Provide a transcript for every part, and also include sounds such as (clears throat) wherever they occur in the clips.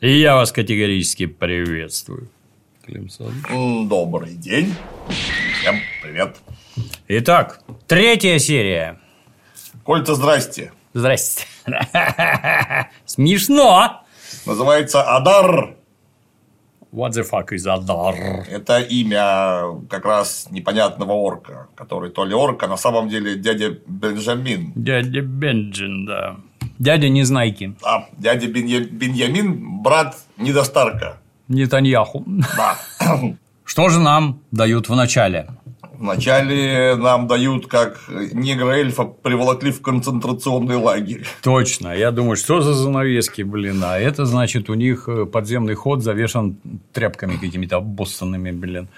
И я вас категорически приветствую. Клим Саныч. М, Добрый день. Всем привет. Итак, третья серия. Кольца, здрасте. Здрасте. (laughs) Смешно. Называется Адар. What the fuck is Адар? Это имя как раз непонятного орка, который то ли орк, а на самом деле дядя Бенджамин. Дядя Бенджин, да. Дядя Незнайки. А, дядя Бенья- Беньямин, брат Недостарка. Нетаньяху. Да. (coughs) Что же нам дают в начале? Вначале нам дают, как негра-эльфа приволокли в концентрационный лагерь. Точно. Я думаю, что за занавески, блин. А это значит, у них э, подземный ход завешен тряпками какими-то обоссанными, блин.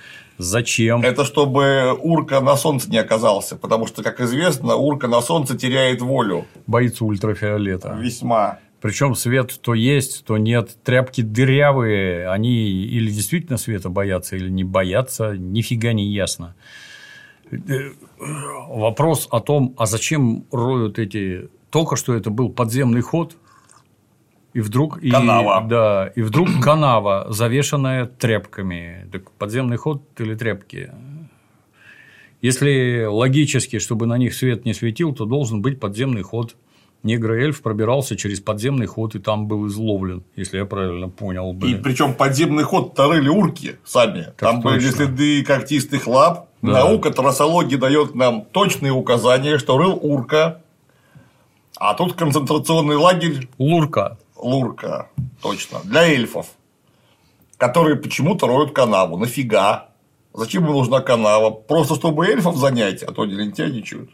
Зачем? Это чтобы урка на солнце не оказался, потому что, как известно, урка на солнце теряет волю. Боится ультрафиолета. Весьма. Причем свет то есть, то нет. Тряпки дырявые, они или действительно света боятся, или не боятся, нифига не ясно. Э, Вопрос о том, а зачем роют эти... Только что это был подземный ход, и вдруг... и- Канава. да, и вдруг (clears throat) канава, завешенная тряпками. Так подземный ход или тряпки? Если логически, чтобы на них свет не светил, то должен быть подземный ход. Негр-эльф пробирался через подземный ход и там был изловлен, если я правильно понял. И Блин. причем подземный ход тарыли урки сами. Там были точно. следы когтистых лап. Да. Наука трассологии дает нам точные указания, что рыл урка. А тут концентрационный лагерь Лурка. Лурка. Точно. Для эльфов. Которые почему-то роют канаву. Нафига? Зачем им нужна канава? Просто чтобы эльфов занять, а то не лентяйничают.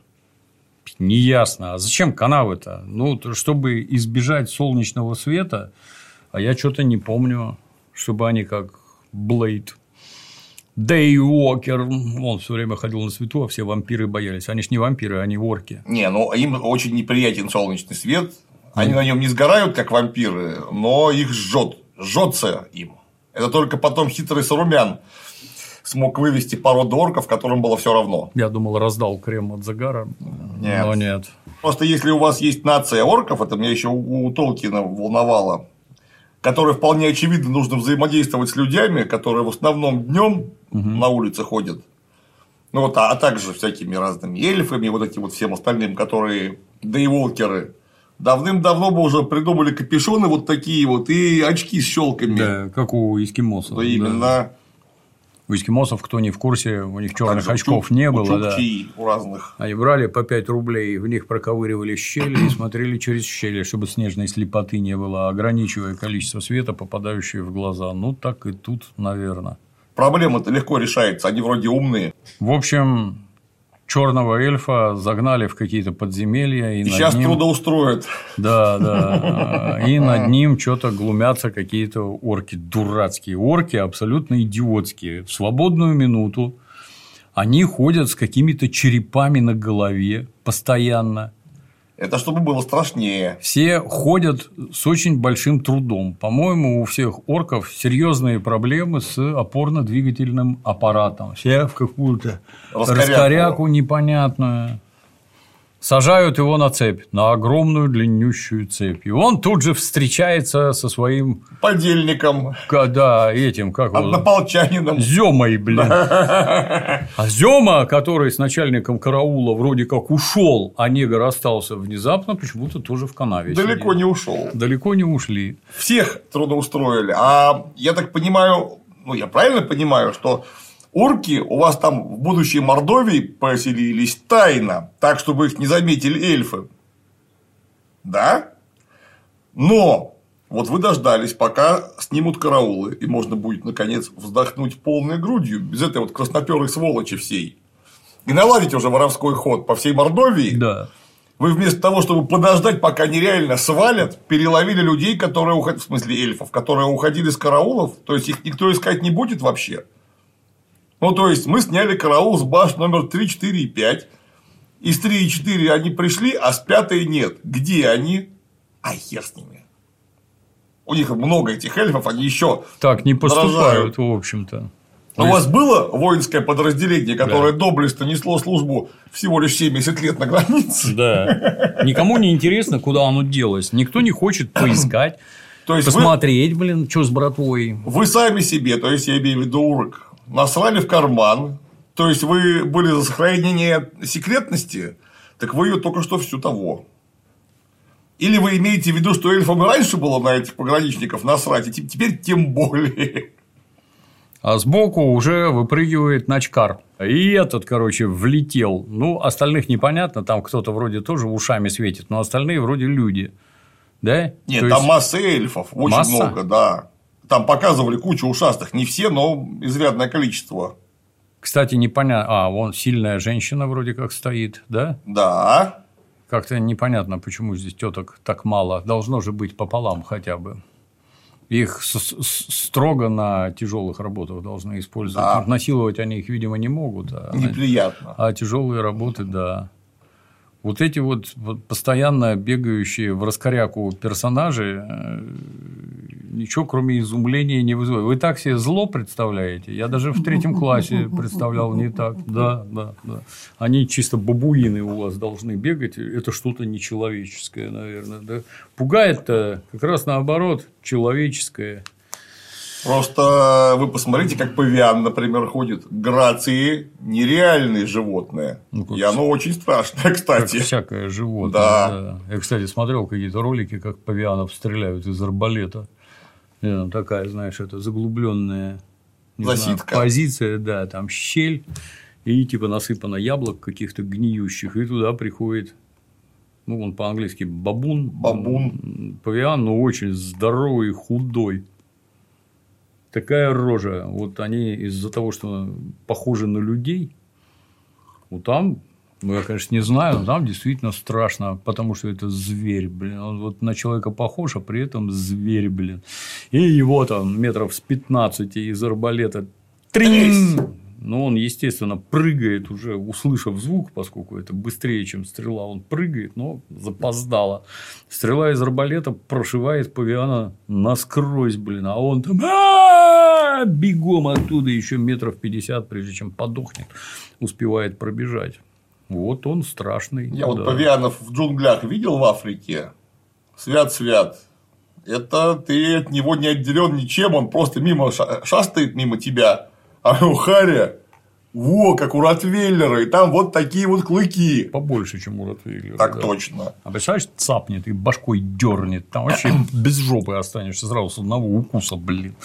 Неясно. А зачем канавы-то? Ну, то, чтобы избежать солнечного света, а я что-то не помню, чтобы они как Блейд. Дэй Уокер, он все время ходил на свету, а все вампиры боялись. Они ж не вампиры, они орки. Не, ну им очень неприятен солнечный свет. Они на нем не сгорают, как вампиры, но их жжет. Жжется им. Это только потом хитрый Сарумян смог вывести породу орков, которым было все равно. Я думал, раздал крем от загара, Нет. но нет. Просто если у вас есть нация орков, это меня еще у Толкина волновало, которой вполне очевидно нужно взаимодействовать с людьми, которые в основном днем на улице ходят. Ну вот, а, а также всякими разными эльфами, вот этим вот всем остальным, которые дейволкеры. Давным-давно бы уже придумали капюшоны вот такие вот и очки с щелками. Да, как у эскимосов. Ну, именно. У эскимосов, кто не в курсе, у них черных Также у очков не у было. Да. чукчей у разных. Они брали по 5 рублей, в них проковыривали щели и смотрели через щели, чтобы снежной слепоты не было, ограничивая количество света, попадающего в глаза. Ну, так и тут, наверное. Проблема-то легко решается, они вроде умные. В общем, черного эльфа загнали в какие-то подземелья. И, И сейчас ним... трудоустроят. Да, да. И над ним что-то глумятся какие-то орки, дурацкие орки, абсолютно идиотские. В свободную минуту они ходят с какими-то черепами на голове постоянно. Это чтобы было страшнее. Все ходят с очень большим трудом. По-моему, у всех орков серьезные проблемы с опорно-двигательным аппаратом. Все в какую-то Раскоряку. раскоряку непонятную. Сажают его на цепь, на огромную длиннющую цепь. И он тут же встречается со своим, Подельником, да, этим, как его, однополчанином. Зёмой, блин. (laughs) А Зёма, который с начальником караула вроде как ушел, а негр остался внезапно, почему-то тоже в канаве. Далеко сидит. не ушел. Далеко не ушли. Всех трудоустроили. А я так понимаю, ну я правильно понимаю, что урки у вас там в будущей Мордовии поселились тайно, так, чтобы их не заметили эльфы. Да? Но вот вы дождались, пока снимут караулы, и можно будет, наконец, вздохнуть полной грудью, без этой вот красноперой сволочи всей. И наладить уже воровской ход по всей Мордовии. Да. Вы вместо того, чтобы подождать, пока они реально свалят, переловили людей, которые уходили, в смысле эльфов, которые уходили с караулов, то есть их никто искать не будет вообще. Ну, то есть, мы сняли караул с баш номер 3, 4 и 5. Из 3 и 4 они пришли, а с 5 нет. Где они? А хер с ними. У них много этих эльфов, они еще. Так не поступают, Дорожают. в общем-то. У вас было воинское подразделение, которое доблестно несло службу всего лишь 70 лет на границе? Да. Никому не интересно, куда оно делось. Никто не хочет поискать. То есть Посмотреть, вы, блин, что с братвой. Вы сами себе, то есть я имею в виду урок, насрали в карман, то есть вы были за сохранение секретности, так вы ее только что всю того. Или вы имеете в виду, что эльфам раньше было на этих пограничников насрать, и теперь тем более. А сбоку уже выпрыгивает начкар. И этот, короче, влетел. Ну, остальных непонятно, там кто-то вроде тоже ушами светит, но остальные вроде люди. Да? Нет, То там есть... масса эльфов, очень масса? много, да. Там показывали кучу ушастых, не все, но изрядное количество. Кстати, непонятно. А, вон сильная женщина вроде как стоит, да? Да. Как-то непонятно, почему здесь теток так мало. Должно же быть пополам хотя бы. Их строго на тяжелых работах должны использовать. Да. Насиловать они их, видимо, не могут. А Неприятно. А тяжелые работы, да. Вот эти вот, постоянно бегающие в раскоряку персонажи э, ничего кроме изумления не вызывают. Вы так себе зло представляете? Я даже в третьем классе представлял не так. Да, да, да. Они чисто бабуины у вас должны бегать. Это что-то нечеловеческое, наверное. Да? Пугает-то как раз наоборот человеческое. Просто вы посмотрите, как павиан, например, ходит. Грации – нереальные животные. Ну, и оно очень страшное, (laughs) кстати. Как всякое животное. Да. да. Я, кстати, смотрел какие-то ролики, как павианов стреляют из арбалета. Там такая, знаешь, это заглубленная Засидка. позиция, да, там щель, и типа насыпано яблок каких-то гниющих, и туда приходит ну, он по-английски бабун. Бабун. Павиан, но очень здоровый, худой такая рожа. Вот они из-за того, что похожи на людей, вот там, ну, я, конечно, не знаю, но там действительно страшно, потому что это зверь, блин. Он вот на человека похож, а при этом зверь, блин. И его там метров с 15 из арбалета тринь, но он, естественно, прыгает уже, услышав звук, поскольку это быстрее, чем стрела, он прыгает, но запоздало. Стрела из арбалета прошивает павиана насквозь, блин, а он там бегом оттуда еще метров 50, прежде чем подохнет, успевает пробежать. Вот он страшный. Я да. вот павианов в джунглях видел в Африке. Свят-свят. Это ты от него не отделен ничем, он просто мимо шастает мимо тебя а у Харя во, как у Ротвейлера, и там вот такие вот клыки. Побольше, чем у Ротвейлера. Так да. точно. А представляешь, цапнет и башкой дернет. Там вообще (clears throat) без жопы останешься сразу с одного укуса, блин.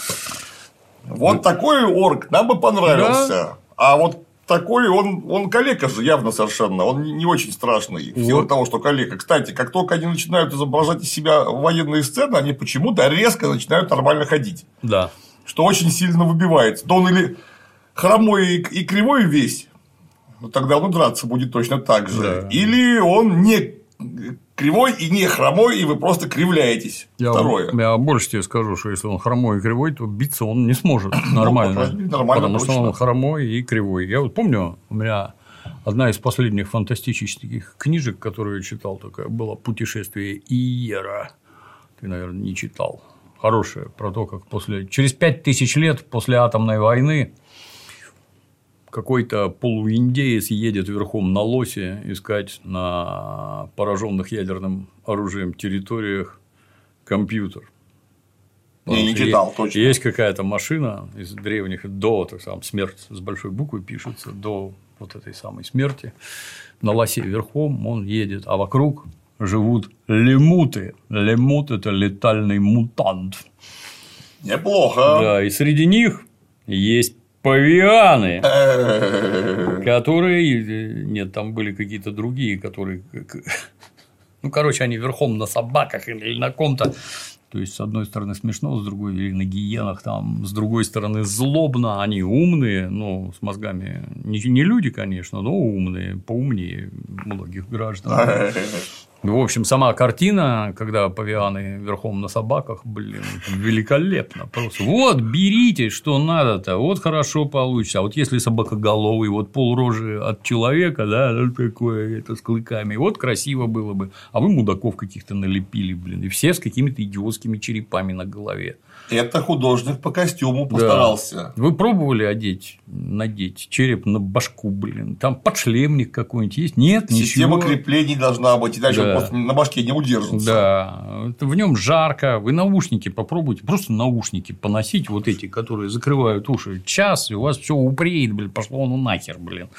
Вот такой орк нам бы понравился. Да? А вот такой, он, он калека же явно совершенно, он не очень страшный, в силу того, что калека. Кстати, как только они начинают изображать из себя военные сцены, они почему-то резко начинают нормально ходить. Да. Что очень сильно выбивается. То он или хромой и кривой весь, ну, тогда он драться будет точно так же. Да. Или он не кривой и не хромой, и вы просто кривляетесь. Я, Второе. Я больше тебе скажу, что если он хромой и кривой, то биться он не сможет нормально. Ну, нормально потому точно. что он хромой и кривой. Я вот помню, у меня одна из последних фантастических книжек, которую я читал, такая была «Путешествие Иера». Ты, наверное, не читал. Хорошая, про то, как после... Через пять тысяч лет после атомной войны какой-то полуиндеец едет верхом на лосе искать на пораженных ядерным оружием территориях компьютер. Я не читал, точно. Есть какая-то машина из древних до, так сам смерть с большой буквы пишется, до вот этой самой смерти. На лосе верхом он едет, а вокруг живут лемуты. Лемут – это летальный мутант. Неплохо. Да, и среди них есть павианы, (laughs) которые... Нет, там были какие-то другие, которые... Ну, короче, они верхом на собаках или на ком-то. То есть, с одной стороны смешно, с другой или на гиенах, там, с другой стороны злобно, они умные, ну, с мозгами, не, не люди, конечно, но умные, поумнее многих граждан. (laughs) В общем, сама картина, когда павианы верхом на собаках, блин, великолепно. Просто вот, берите, что надо-то, вот хорошо получится. А вот если собакоголовый, вот полрожи от человека, да, такое, это с клыками, вот красиво было бы. А вы мудаков каких-то налепили, блин, и все с какими-то идиотскими черепами на голове. Это художник по костюму постарался. Да. Вы пробовали одеть, надеть череп на башку, блин? Там подшлемник какой-нибудь есть? Нет, Система ничего. креплений должна быть, иначе да. да. просто на башке не удержится. Да, в нем жарко, вы наушники попробуйте, просто наушники поносить, вот эти, которые закрывают уши, час, и у вас все упреет, блин, пошло ну нахер, блин.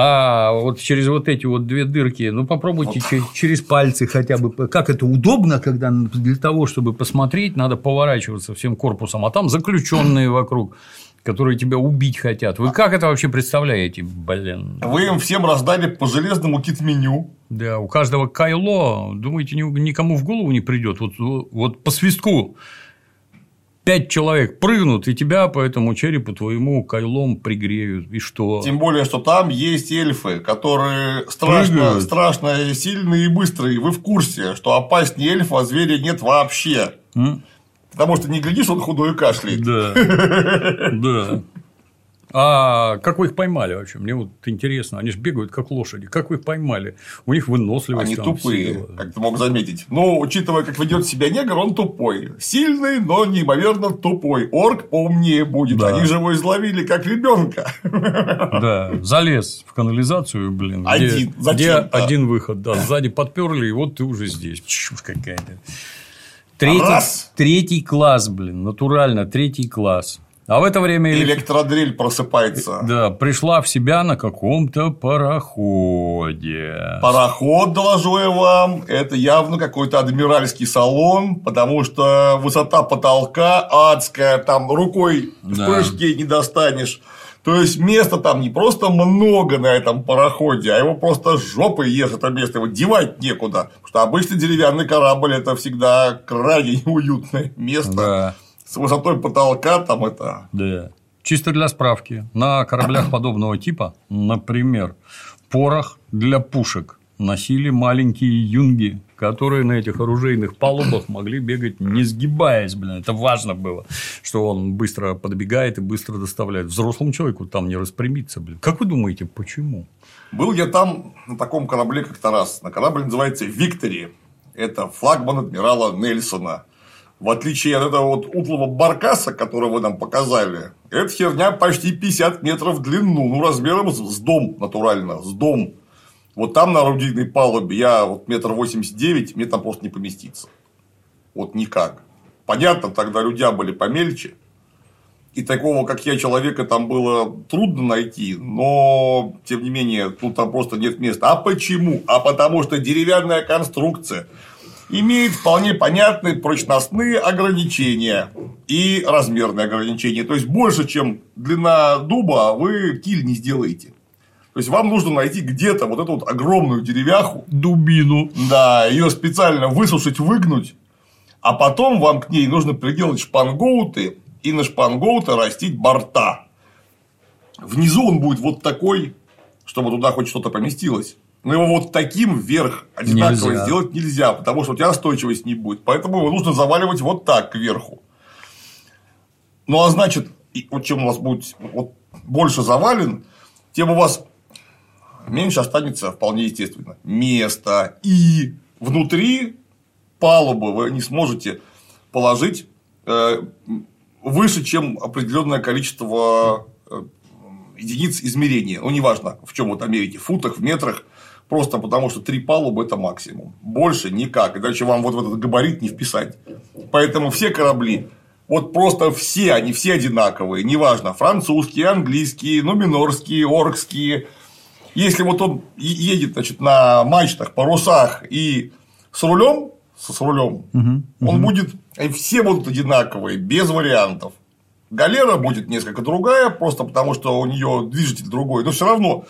А вот через вот эти вот две дырки, ну попробуйте вот. через пальцы хотя бы. Как это удобно, когда для того, чтобы посмотреть, надо поворачиваться всем корпусом, а там заключенные вокруг которые тебя убить хотят. Вы как это вообще представляете, блин? Вы им всем раздали по железному кит-меню. Да, у каждого кайло, думаете, никому в голову не придет. Вот, вот по свистку пять человек прыгнут, и тебя по этому черепу твоему кайлом пригреют. И что? Тем более, что там есть эльфы, которые страшно, страшно сильные и быстрые. Вы в курсе, что опаснее эльфа зверя нет вообще. М? Потому что не глядишь, он худой и кашляет. Да. (laughs) Да. А как вы их поймали вообще? Мне вот интересно. Они же бегают как лошади. Как вы их поймали? У них выносливость. Они тупые, как ты мог заметить. Но учитывая, как ведет себя негр, он тупой. Сильный, но неимоверно тупой. Орк поумнее будет. Да. Они же его изловили как ребенка. (laughs) Да, залез в канализацию, блин. Один. Где, где один выход, да. Сзади подперли, и вот ты уже здесь. Чушь какая-то. Третий, Раз. третий класс, блин, натурально, третий класс. А в это время электродрель просыпается. Да, пришла в себя на каком-то пароходе. Пароход, доложу я вам, это явно какой-то адмиральский салон, потому что высота потолка адская, там рукой да. в прыжке не достанешь. То есть места там не просто много на этом пароходе, а его просто жопой ешь это место, его девать некуда. Потому что обычно деревянный корабль это всегда крайне (laughs) неуютное место. Да с высотой потолка там это. Да. Чисто для справки. На кораблях (coughs) подобного типа, например, порох для пушек носили маленькие юнги, которые на этих оружейных палубах могли бегать, не сгибаясь, блин. Это важно было, что он быстро подбегает и быстро доставляет. Взрослому человеку там не распрямиться, блин. Как вы думаете, почему? Был я там на таком корабле как-то раз. На корабле называется «Виктори». Это флагман адмирала Нельсона. В отличие от этого вот утлого баркаса, который вы нам показали, эта херня почти 50 метров в длину, ну, размером с дом натурально, с дом. Вот там на орудийной палубе я вот метр восемьдесят девять, мне там просто не поместиться. Вот никак. Понятно, тогда люди были помельче. И такого, как я, человека там было трудно найти, но, тем не менее, тут там просто нет места. А почему? А потому что деревянная конструкция имеет вполне понятные прочностные ограничения и размерные ограничения. То есть, больше, чем длина дуба, вы киль не сделаете. То есть, вам нужно найти где-то вот эту вот огромную деревяху. Дубину. Да, ее специально высушить, выгнуть. А потом вам к ней нужно приделать шпангоуты и на шпангоуты растить борта. Внизу он будет вот такой, чтобы туда хоть что-то поместилось. Но его вот таким вверх одинаково нельзя. сделать нельзя, потому что у тебя устойчивость не будет. Поэтому его нужно заваливать вот так кверху. Ну а значит, вот чем у вас будет вот больше завален, тем у вас меньше останется вполне естественно места. И внутри палубы вы не сможете положить э, выше, чем определенное количество э, единиц измерения. Ну, неважно, в чем вы там мерите, в футах, в метрах. Просто потому, что три палубы – это максимум. Больше никак. Иначе вам вот в этот габарит не вписать. Поэтому все корабли, вот просто все, они все одинаковые. Неважно, французские, английские, нуминорские, оркские. Если вот он едет значит, на мачтах, парусах и с рулем, с рулем, угу, он угу. будет, все будут одинаковые, без вариантов. Галера будет несколько другая, просто потому что у нее движитель другой, но все равно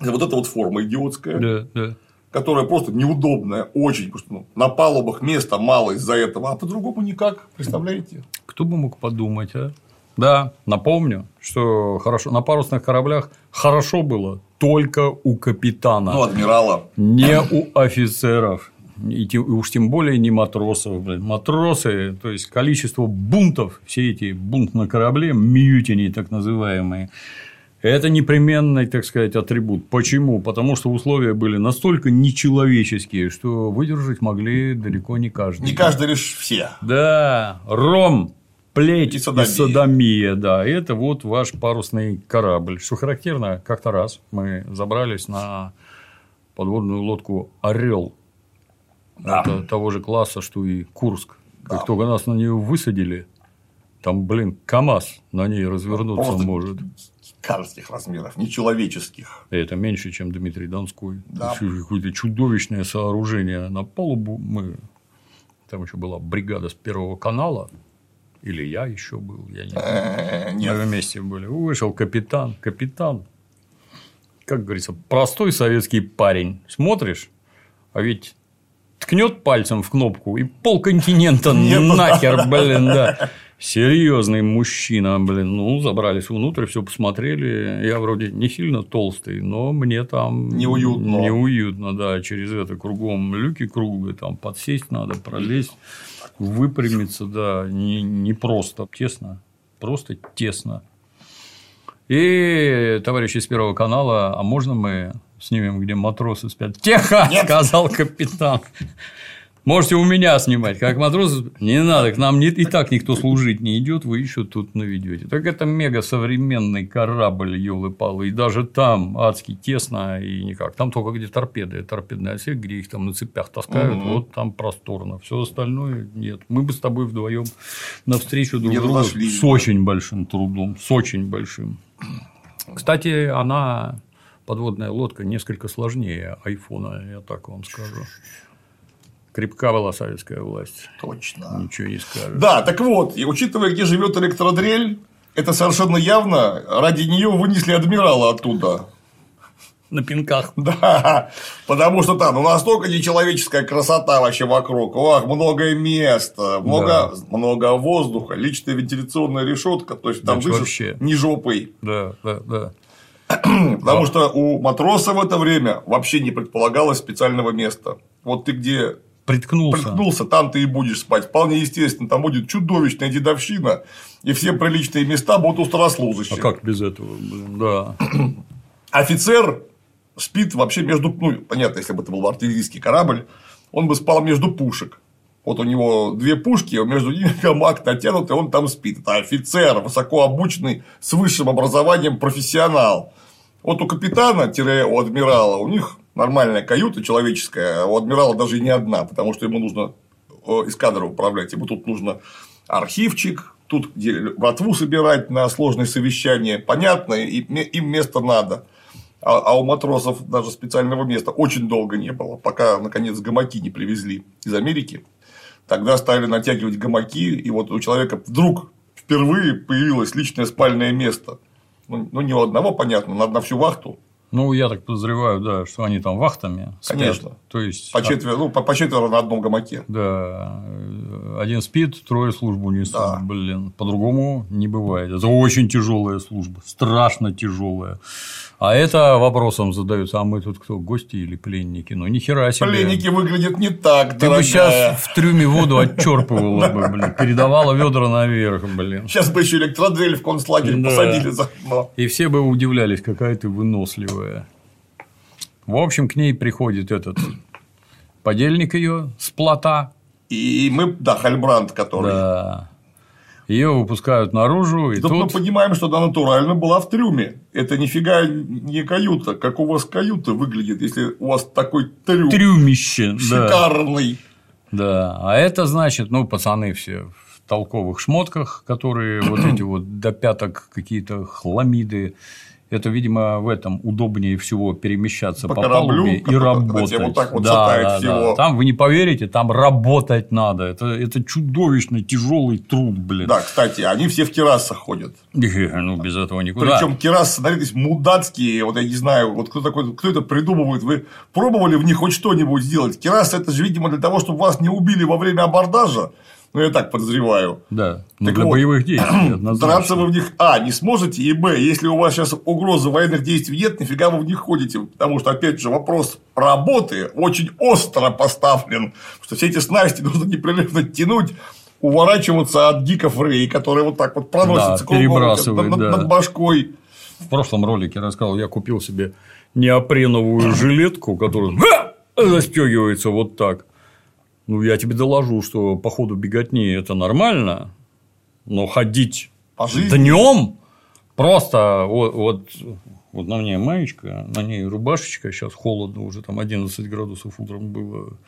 вот эта вот форма идиотская, да, да. которая просто неудобная, очень, потому что ну, на палубах места мало из-за этого, а по-другому никак, представляете? Кто бы мог подумать, а? Да, напомню, что хорошо на парусных кораблях хорошо было только у капитана. Ну, адмирала. Не у офицеров. И уж тем более не матросов. Блин. Матросы, то есть количество бунтов, все эти бунт на корабле, мьютини так называемые, это непременный, так сказать, атрибут. Почему? Потому что условия были настолько нечеловеческие, что выдержать могли далеко не каждый. Не каждый лишь все. Да, ром, плеть и садомия. и садомия, да. Это вот ваш парусный корабль. Что характерно, как-то раз мы забрались на подводную лодку Орел. Да. Это того же класса, что и Курск. Как Да. только нас на нее высадили, там, блин, КАМАЗ на ней развернуться Просто может. Карских размеров, нечеловеческих. И это меньше, чем Дмитрий Донской. Да. Какое-то чудовищное сооружение на палубу. Мы... Там еще была бригада с Первого канала. Или я еще был, я не знаю. Э, Мы Нет, вместе были. Вышел капитан. Капитан. Как говорится, простой советский парень. Смотришь, а ведь ткнет пальцем в кнопку и полконтинента Нет, нахер, блин, да. (laughs) Серьезный мужчина, блин. Ну, забрались внутрь, все посмотрели. Я вроде не сильно толстый, но мне там Неуютно. Неуютно, да. Через это кругом люки круглые, там подсесть надо, пролезть, выпрямиться, да. Не, не просто тесно, просто тесно. И товарищи из Первого канала, а можно мы снимем, где матросы спят? Тихо, Нет. сказал капитан. Можете у меня снимать, как матросы. Не надо, к нам не, и так никто служить не идет, вы еще тут наведете. Так это мега современный корабль, елы палы И даже там адски тесно и никак. Там только где торпеды, торпедный отсек, где их там на цепях таскают, Мгм. вот там просторно. Все остальное нет. Мы бы с тобой вдвоем навстречу друг другу с очень большим трудом. С очень большим. Кстати, она подводная лодка несколько сложнее айфона, я так вам скажу. Крепка была советская власть. точно. Ничего не скажешь. Да, так вот, и учитывая, где живет электродрель, это совершенно явно ради нее вынесли адмирала оттуда. На пинках. (laughs) Да, потому что там ну, настолько нечеловеческая красота вообще вокруг. Ох, много места, много, много воздуха, личная вентиляционная решетка. То есть там Да, дышишь вообще. не жопой. Да, да, да. (clears throat) Потому что у матроса в это время вообще не предполагалось специального места. Вот ты где Приткнулся. приткнулся, там ты и будешь спать. Вполне естественно, там будет чудовищная дедовщина, и все приличные места будут у старослужащих. А как без этого, блин, да. (clears throat) Офицер спит вообще между... Ну, понятно, если бы это был артиллерийский корабль, он бы спал между пушек. Вот у него две пушки, а между ними (laughs) гамак натянутый, он там спит. Это офицер, высоко обученный, с высшим образованием профессионал. Вот у капитана, тире у адмирала, у них нормальная каюта человеческая, а у адмирала даже не одна, потому что ему нужно э, эскадрой управлять. Ему тут нужно архивчик, тут братву собирать на сложные совещания. Понятно, им место надо. А, а у матросов даже специального места очень долго не было, пока, наконец, гамаки не привезли из Америки. Тогда стали натягивать гамаки, и вот у человека вдруг впервые появилось личное спальное место. Ну, ну, не у одного, понятно, на, на всю вахту. Ну, я так подозреваю, да, что они там вахтами спят. Конечно. То есть, По четверо, ну, по, по четверо на одном гамаке. Да, один спит, трое службу несут, Да. блин. По-другому не бывает. Это очень тяжелая служба, страшно тяжелая. А это вопросом задаются, а мы тут кто, гости или пленники? Ну, ни хера себе. Пленники выглядят не так, Ты дорогая. бы сейчас в трюме воду отчерпывала бы, блин, передавала ведра наверх, блин. Сейчас бы еще электродрель в концлагерь Да. посадили заодно. И все бы удивлялись, какая ты выносливая. В общем, к ней приходит этот подельник ее с плота. И мы, да, Хальбранд, который. Да. Ее выпускают наружу, и Тут мы тут понимаем, что она натурально была в трюме. Это нифига не каюта. Как у вас каюта выглядит, если у вас такой трюм трюмище. Да. шикарный. да. А это значит, ну, пацаны все в толковых шмотках, которые вот (clears throat) эти вот до пяток какие-то хламиды. Это, видимо, в этом удобнее всего перемещаться По по, кораблю, палубе и работать. вот так вот да, да, всего. да. Там вы не поверите, там работать надо. Это, это чудовищно тяжелый труд, блин. Да, кстати, они все в террасах ходят. Ну, без этого никуда. Причем террасы, смотрите, мудацкие, вот я не знаю, вот кто такой, кто это придумывает, вы пробовали в них хоть что-нибудь сделать? Терраса это же, видимо, для того, чтобы вас не убили во время абордажа, ну, я так подозреваю. Да. Ну, Так для вот, боевых действий. (clears throat) Драться вы в них, а, не сможете, и, б, если у вас сейчас угрозы военных действий нет, нифига вы в них ходите, потому что, опять же, вопрос работы очень остро поставлен, что все эти снасти (laughs) нужно непрерывно тянуть, уворачиваться от гиков Рэй, которые вот так вот проносятся Да, кругом, над- да. над башкой. В прошлом ролике рассказывал, я купил себе неопреновую жилетку, которая (laughs) застегивается вот так. Ну, я тебе доложу, что по ходу беготни это нормально, но ходить По днем просто вот, вот Вот на мне маечка, на ней рубашечка, сейчас холодно, уже там 11 градусов утром было.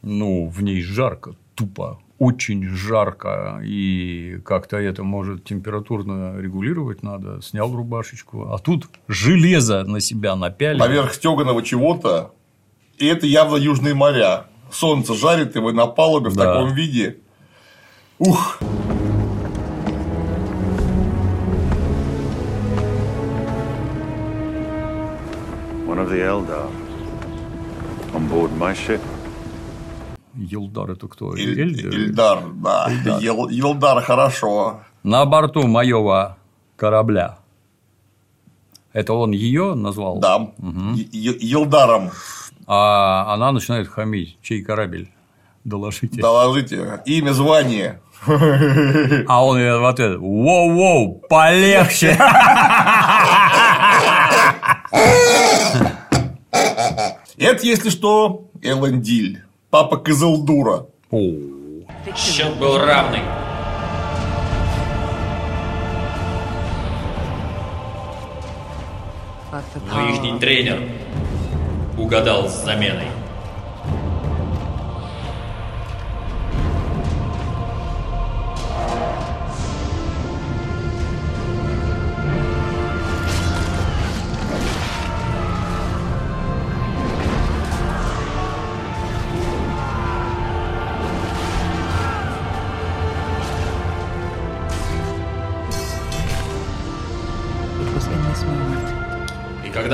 Ну, в ней жарко, тупо, очень жарко, и как-то это может температурно регулировать надо. Снял рубашечку, а тут железо на себя напялил. Поверх стеганого чего-то, и это явно южные моря. Солнце жарит, и вы на палубе в Да. таком виде. Ух! One of the Eldar. On board my ship. Елдар это кто? Иль- Эльдар? Ильдар, да. Ел- Елдар хорошо. На борту моего корабля. Это он ее назвал? Да. Е- Елдаром А она начинает хамить. Чей корабль? Доложите. доложите. Имя, звание. А он ей в ответ Воу-воу, полегче. Это, если что, Элендиль. Папа Кызылдура. Счет был равный. Но ихний тренер угадал с заменой.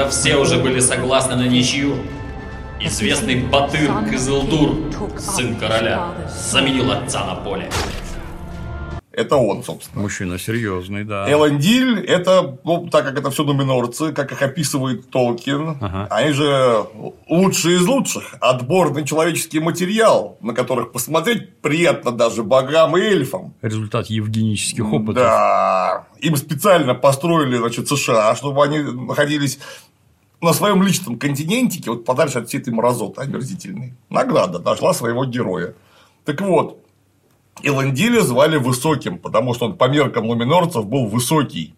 Когда все уже были согласны на ничью, известный Батыр Кызылдур, сын короля, заменил отца на поле. Это он, собственно. Мужчина серьезный, да. Элендиль – это, ну, так как это все нуминорцы, как их описывает Толкин, Ага. они же лучшие из лучших, отборный человеческий материал, на которых посмотреть приятно даже богам и эльфам. Результат евгенических опытов. Да, им специально построили, значит, США, чтобы они находились на своем личном континентике, вот подальше от всей этой мразоты омерзительной. Награда нашла своего героя. Так вот, Элендиля звали Высоким, потому что он по меркам луминорцев был высокий.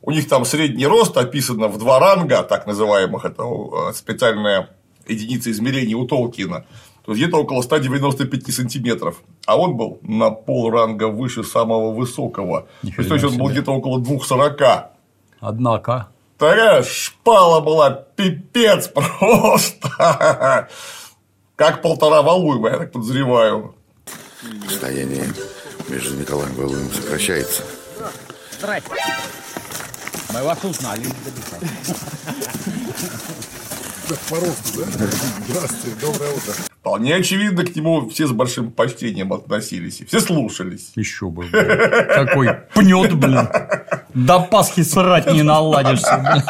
У них там средний рост описано в два ранга, так называемых, это э, специальная единица измерения у Толкина. То есть где-то около 195 сантиметров. А он был на полранга выше самого высокого. Ни То есть, он был где-то около 2,40. Однако, Такая шпала была, пипец просто. Как полтора Валуева, я так подозреваю. Расстояние между Николаем Валуевым сокращается. Вполне очевидно, к нему все с большим почтением относились. И все слушались. еще бы. Какой пнет, блин. До Пасхи срать не наладишься.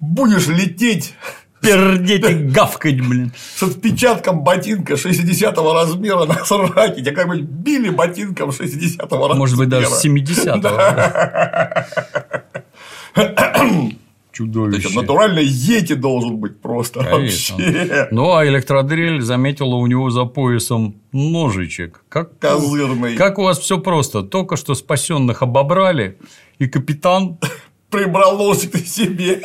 Будешь лететь Пердеть и гавкать, блин. с отпечатком ботинка 60 размера на сраке. Тебя как-нибудь били ботинком 60 размера. Может быть, даже с 70-го. Причем Чудовище. натурально ети должен быть просто Конечно. вообще. Ну, а электродрель заметила у него за поясом ножичек. Как, Козырный. как у вас все просто. Только что спасенных обобрали, и капитан Прибрал носик ты себе. (laughs)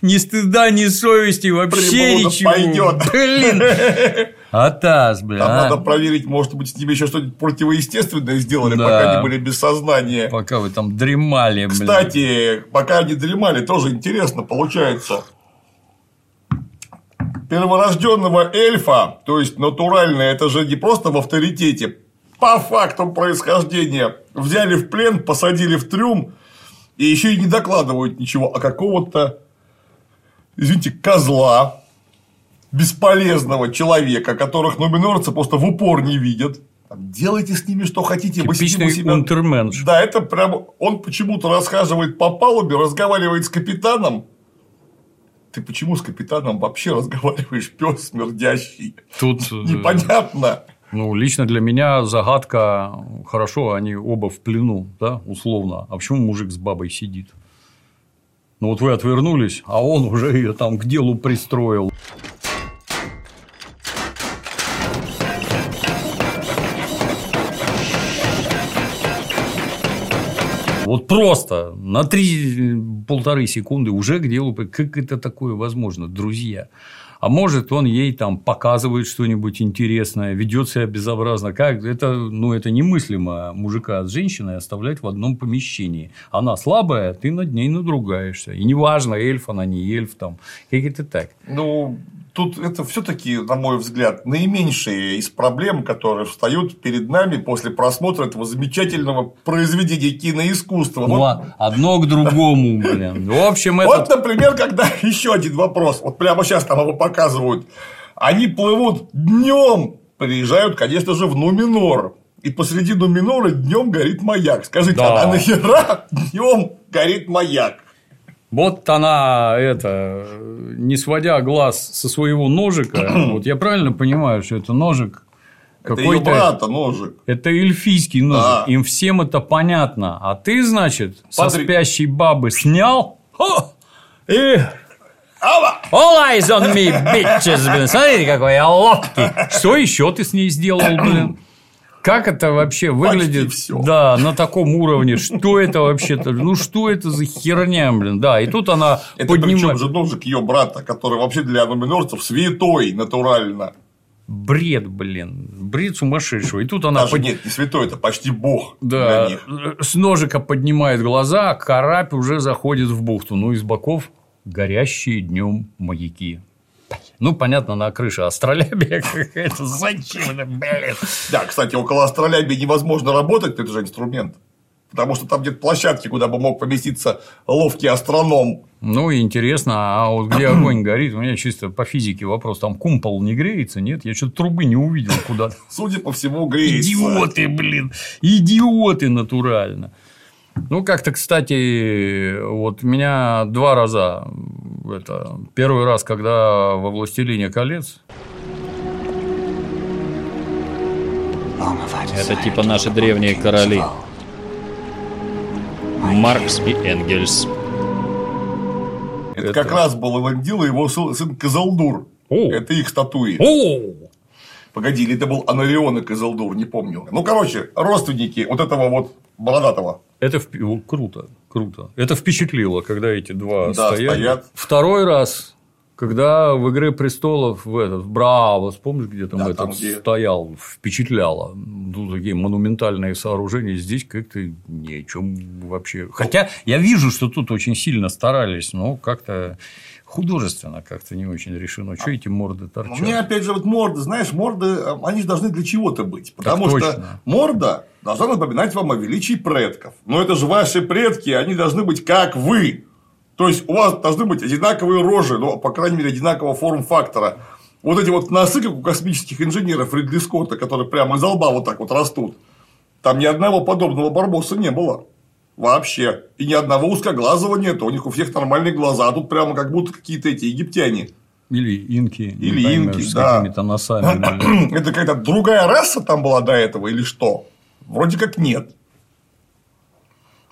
ни стыда, ни совести, вообще ничего. пойдет. Блин. Атас, блин. Там а. надо проверить, может быть, с ними еще что-нибудь противоестественное сделали, пока они были без сознания. Пока вы там дремали, блин. Кстати, пока они дремали, тоже интересно получается. Перворожденного эльфа, то есть натурально, это же не просто в авторитете, по факту происхождения взяли в плен, посадили в трюм и еще и не докладывают ничего, а какого-то, извините, козла, бесполезного человека, которых нуминорцы просто в упор не видят. Делайте с ними что хотите, мы Типичный себя унтерменш. да, это прям он почему-то расхаживает по палубе, разговаривает с капитаном. Ты почему с капитаном вообще разговариваешь, пес смердящий? Тут, э, Непонятно. Ну, лично для меня загадка, хорошо, они оба в плену, да, условно. А почему мужик с бабой сидит? Ну, вот вы отвернулись, а он уже ее там к делу пристроил. Вот просто на три полторы секунды уже к делу. Как это такое возможно, друзья? А может, он ей там показывает что-нибудь интересное, ведет себя безобразно. Как? Это, ну, это немыслимо мужика с женщиной оставлять в одном помещении. Она слабая, ты над ней надругаешься. И неважно, эльф она, не эльф, там, как это так. Ну, тут это все-таки, на мой взгляд, наименьшие из проблем, которые встают перед нами после просмотра этого замечательного произведения киноискусства. Ну, Вот- одно к другому, блин. В общем, Вот, это... например, когда (laughs) еще один вопрос. Вот прямо сейчас там его показывают. Они плывут днем, приезжают, конечно же, в Нуминор. И посреди Нуминора днем горит маяк. Скажите, Да. а нахера днем горит маяк? Вот она, это, не сводя глаз со своего ножика, (clears throat) вот я правильно понимаю, что это ножик Это ее какой-то... брата ножик. Это эльфийский ножик. Да. Им всем это понятно. А ты, значит, со Смотри. спящей бабы снял и! All eyes on me, bitches, блин. Смотрите, какой я ловкий. Что еще ты с ней сделал, блин? Как это вообще выглядит? всё. Да, на таком уровне. Что это вообще-то? Ну, что это за херня, блин? Да, и тут она Это причем поднимает. же ножик ее брата, который вообще для нуминорцев святой натурально. Бред, блин. Бред сумасшедшего. И тут она Даже под- нет, не святой, это почти бог Да, для них. с ножика поднимает глаза, а карапь уже заходит в бухту. Ну, из боков горящие днем маяки. Ну, понятно, на крыше астролябия (laughs) какая-то. Зачем это, блин? Да, кстати, около астролябии невозможно работать, это же инструмент. Потому что там нет площадки, куда бы мог поместиться ловкий астроном. Ну, интересно, а вот где (clears throat) огонь горит, у меня чисто по физике вопрос, там кумпол не греется, нет? Я что-то трубы не увидел куда-то. Судя по всему, греется. Идиоты, блин, идиоты натурально. Ну, как-то, кстати, вот меня два раза, это, первый раз, когда во «Властелине колец», Это типа наши древние короли. Маркс и Энгельс. Это, Это- как раз был Эландил и его сын сын Казалдур. О! Это их статуи. о, Погоди, или это был Анарион и Казалдур, не помню. Ну, короче, родственники вот этого вот бородатого. Это вп- круто, круто. Это впечатлило, когда эти два Да, стояли. стоят. Второй раз, когда в «Игре престолов» в этот, Браво, помнишь, где там Да, этот там, где- стоял, впечатляло. Ну, такие монументальные сооружения. Здесь как-то ни о чем вообще. Хотя я вижу, что тут очень сильно старались, но как-то художественно как-то не очень решено. Что эти морды торчат? Мне опять же вот морды, знаешь, морды, э, они же должны для чего-то быть. Потому что точно. морда должна напоминать вам о величии предков. Но это же ваши предки, они должны быть как вы. То есть у вас должны быть одинаковые рожи, ну, по крайней мере, одинакового форм-фактора. Вот эти вот носы, как у космических инженеров Ридли Скотта, которые прямо из лба вот так вот растут. Там ни одного подобного барбоса не было. Вообще. И ни одного узкоглазого нет. У них у всех нормальные глаза. А тут прямо как будто какие-то эти египтяне. Или инки. Или поймешь, инки, с да. какими-то носами. (clears throat) Это какая-то другая раса там была до этого или что? Вроде как нет.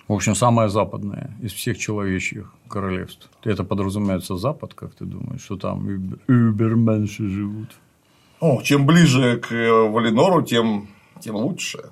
В общем, самое западное из всех человечьих королевств. Это подразумевается Запад, как ты думаешь, что там уберменши живут? О, чем ближе к э, Валинору, тем, тем лучше.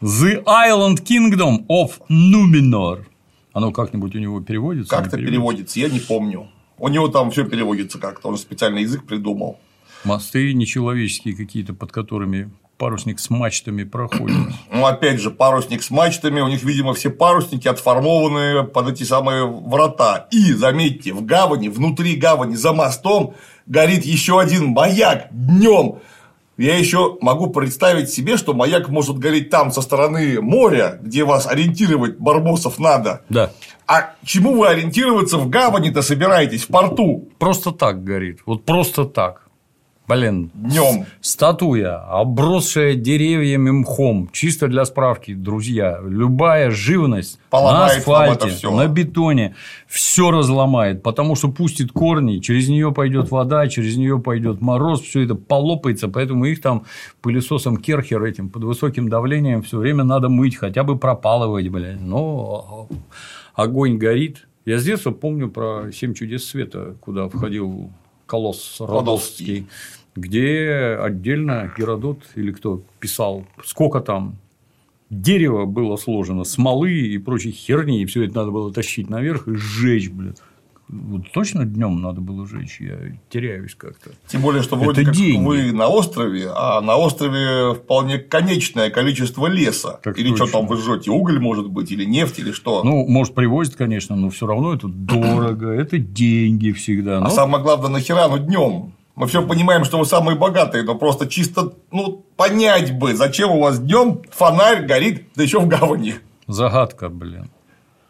The Island Kingdom of Numenor. Оно как-нибудь у него переводится? Как-то Не переводится, я не помню. У него там все переводится как-то, он специальный язык придумал. Мосты нечеловеческие какие-то, под которыми парусник с мачтами проходит. (clears throat) Ну, опять же, парусник с мачтами, у них, видимо, все парусники отформованы под эти самые врата. И, заметьте, в гавани, внутри гавани, за мостом горит еще один маяк днем. Я еще могу представить себе, что маяк может гореть там, со стороны моря, где вас ориентировать, барбосов, надо. Да. А чему вы ориентироваться в гавани-то собираетесь, в порту Просто так горит. Вот просто так. Блин, днем? Статуя, обросшая деревьями мхом, чисто для справки, друзья, любая живность на Поломает это асфальте, на бетоне, все разломает, потому что пустит корни, через нее пойдет вода, через нее пойдет мороз, все это полопается, поэтому их там пылесосом Керхер этим под высоким давлением все время надо мыть, хотя бы пропалывать, блядь. Но огонь горит. Я с детства помню про семь чудес света, куда входил колосс Родовский, где отдельно Геродот или кто писал, сколько там дерево было сложено, смолы и прочей херни, и все это надо было тащить наверх и сжечь, блядь. Вот точно днем надо было жечь, я теряюсь как-то. Тем более, что Это вроде как деньги. вы на острове, а на острове вполне конечное количество леса. Так или что точно. там вы жжете, уголь может быть, или нефть, или что. Ну, может, привозят, конечно, но все равно это дорого, это деньги всегда. а Ну, самое главное, нахера, ну днем. Мы все понимаем, что вы самые богатые, но просто чисто, ну, понять бы, зачем у вас днем фонарь горит, да еще в гавани. Загадка, блин.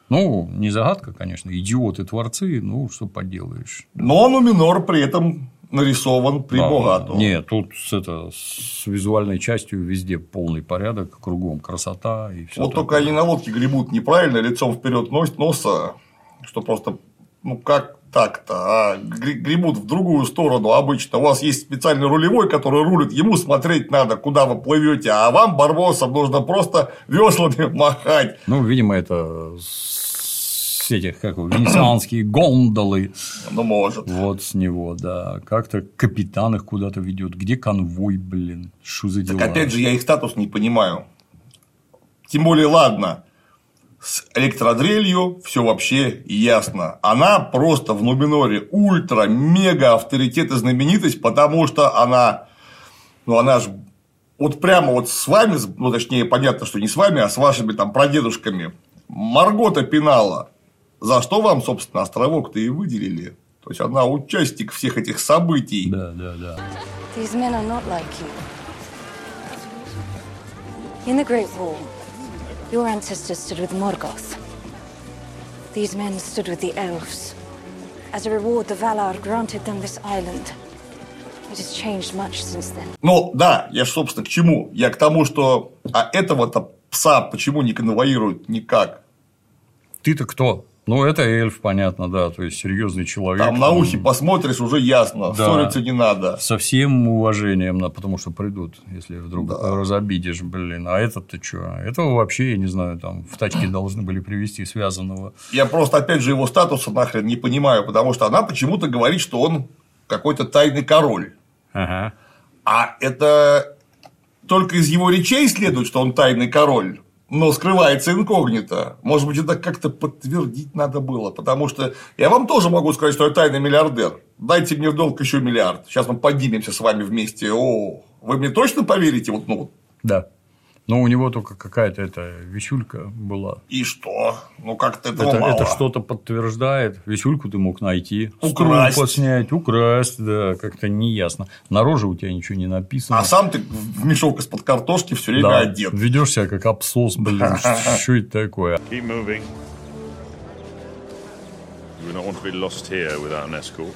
Ну, не загадка, конечно, идиоты творцы, ну, что поделаешь. Но Нуминор при этом нарисован при Да. Нет, тут с, это, с визуальной частью везде полный порядок, кругом красота и все. Вот только они на лодке гребут неправильно, лицом вперед нос, носа, что просто, ну как так-то, а гре- гребут в другую сторону обычно. У вас есть специальный рулевой, который рулит, ему смотреть надо, куда вы плывете, а вам, барбосам, нужно просто веслами (laughs) махать. Ну, видимо, это с этих, как венецианские гондолы. Ну, может. Вот с него, да. Как-то капитан их куда-то ведет. Где конвой, блин? Что за дела? Так опять же, я их статус не понимаю. Тем более, ладно, с электродрелью все вообще ясно. Она просто в Нубиноре ультра-мега авторитет и знаменитость, потому что она, ну она же вот прямо вот с вами, ну точнее понятно, что не с вами, а с вашими там прадедушками, Маргота пинала. За что вам, собственно, островок-то и выделили? То есть она участник всех этих событий. Да, да, да. These men are not like you. In the Great War, your ancestors stood with Morgoth. These men stood with the elves. As a reward, the Valar granted them this island. It has changed much since then. Ну, да, я, ж, собственно, к чему? Я к тому, что а этого-то пса почему не конвоируют никак? Ты-то кто? Ну, это эльф, понятно, да. То есть серьезный человек. Там на ухе посмотришь, уже ясно, Да. ссориться не надо. Со всем уважением, потому что придут, если вдруг разобидишь, блин. А этот-то что? Этого вообще, я не знаю, там в тачке должны были привезти связанного. Я просто, опять же, его статуса нахрен не понимаю, потому что она почему-то говорит, что он какой-то тайный король. Ага. А это только из его речей следует, что он тайный король, но скрывается инкогнито. Может быть, это как-то подтвердить надо было, потому что я вам тоже могу сказать, что я тайный миллиардер. Дайте мне в долг еще миллиард. Сейчас мы поднимемся с вами вместе. О, вы мне точно поверите? Вот, ну, вот. Да. Но у него только какая-то эта висюлька была. и что? Ну, как-то этого Это, мало. это что-то подтверждает. Висюльку ты мог найти. Украсть. струю снять, украсть, да, как-то неясно. На роже у тебя ничего не написано. А сам ты в мешок из-под картошки все время да, одет. ведешь себя как абсос, блин, что это такое? Keep moving. You would not want to be lost here without an escort.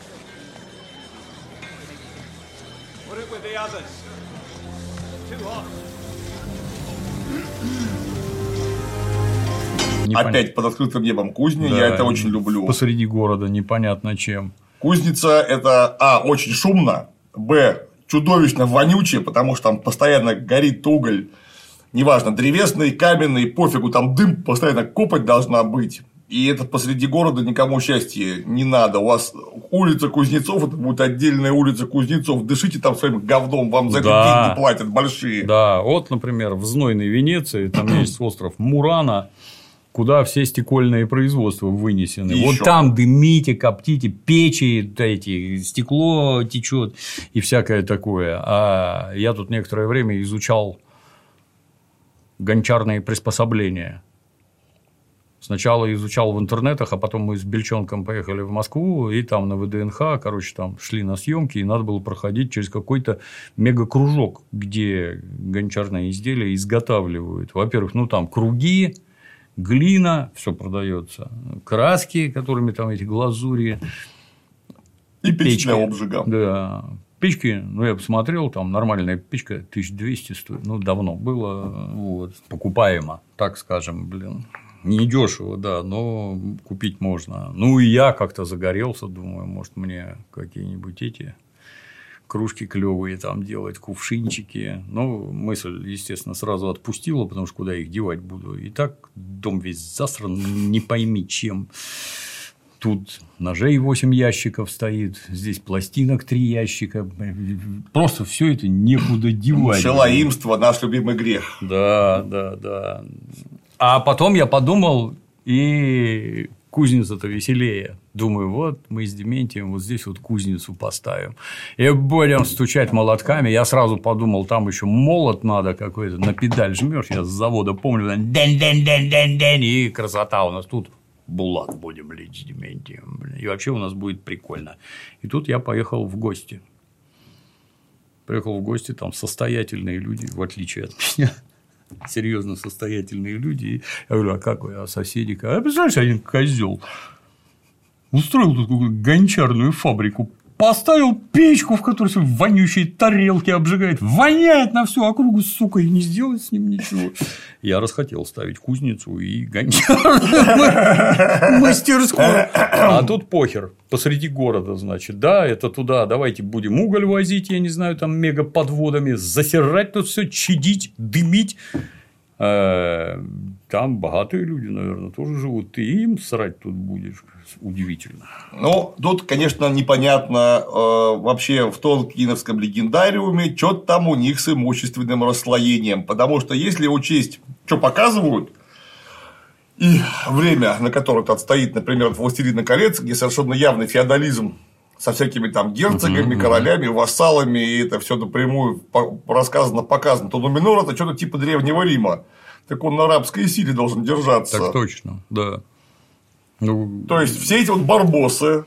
Непонятно. Опять под открытым небом кузня, Да, я это очень люблю. Посреди города, непонятно чем. Кузница это А. Очень шумно, Б. Чудовищно вонючее, потому что там постоянно горит уголь. Неважно, древесный, каменный, пофигу, там дым постоянно копоть должна быть. И это посреди города никому счастья не надо. У вас улица Кузнецов, это будет отдельная улица Кузнецов. Дышите там своим говном, вам за это Да. деньги платят большие. Да, вот, например, в знойной Венеции там (clears throat) есть остров Мурана, куда все стекольные производства вынесены. И вот ещё. там дымите, коптите, печи эти, стекло течет и всякое такое. А я тут некоторое время изучал гончарные приспособления. Сначала изучал в интернетах, а потом мы с Бельчонком поехали в Москву, и там на ВДНХ, короче, там шли на съемки, и надо было проходить через какой-то мегакружок, где гончарные изделия изготавливают. Во-первых, ну там круги, глина, все продается, краски, которыми там эти глазури, И печь для обжига. Да. Печки, ну, я посмотрел, там нормальная печка 1200 стоит. Ну, давно было. Вот. Покупаемо, так скажем, блин. Не дешево, да, но купить можно. Ну, и я как-то загорелся, думаю, может, мне какие-нибудь эти кружки клевые там делать, кувшинчики. Ну, мысль, естественно, сразу отпустила, потому что куда их девать буду. И так дом весь засран, не пойми чем. Тут ножей 8 ящиков стоит, здесь пластинок 3 ящика. Просто все это некуда девать. Шалаимство – наш любимый грех. Да, да, да. А потом я подумал, и кузница-то веселее. Думаю, вот мы с Дементием вот здесь вот кузницу поставим. И будем стучать молотками. Я сразу подумал, там еще молот надо какой-то, на педаль жмешь. Я с завода помню, день и красота у нас тут булат будем лить с Дементием. И вообще у нас будет прикольно. И тут я поехал в гости. Приехал в гости, там состоятельные люди, в отличие от меня. Серьезно состоятельные люди. И я говорю, а как вы, а соседи? А представляешь, один козел устроил тут гончарную фабрику, поставил печку, в которой свои вонючие тарелки обжигает, воняет на всю округу, сука, и не сделать с ним ничего. Я расхотел ставить кузницу и гончарную мастерскую. А тут похер, посреди города, значит, да, это туда, давайте будем уголь возить, я не знаю, там мега подводами, засирать тут все, чадить, дымить. Э, Там богатые люди, наверное, тоже живут. Ты им срать тут будешь. Удивительно. Ну, тут, конечно, непонятно э, вообще в Толкиновском легендариуме, что там у них с имущественным расслоением. Потому что если учесть, что показывают, и время, на которое тут стоит, например, «Властелина колец», где совершенно явный феодализм со всякими там герцогами, королями, вассалами, и это все напрямую рассказано, показано, то Нуминор это что-то типа Древнего Рима. Так он на арабской силе должен держаться. Так точно, да. Ну, То есть, все эти вот барбосы,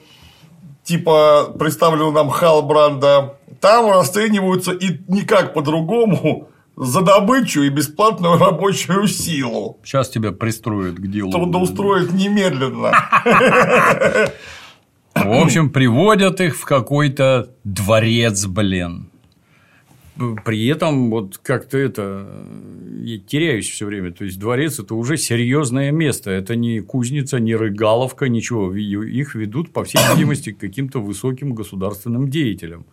типа представленного нам Халбранда, там расцениваются и никак по-другому за добычу и бесплатную (laughs) рабочую силу. сейчас тебя пристроят к делу. Трудоустроить немедленно. (laughs) В общем, приводят их в какой-то дворец, блин. При этом вот как-то это я теряюсь все время. То есть дворец это уже серьезное место. Это не кузница, не рыгаловка, ничего. Их ведут, по всей видимости, к каким-то высоким государственным деятелям.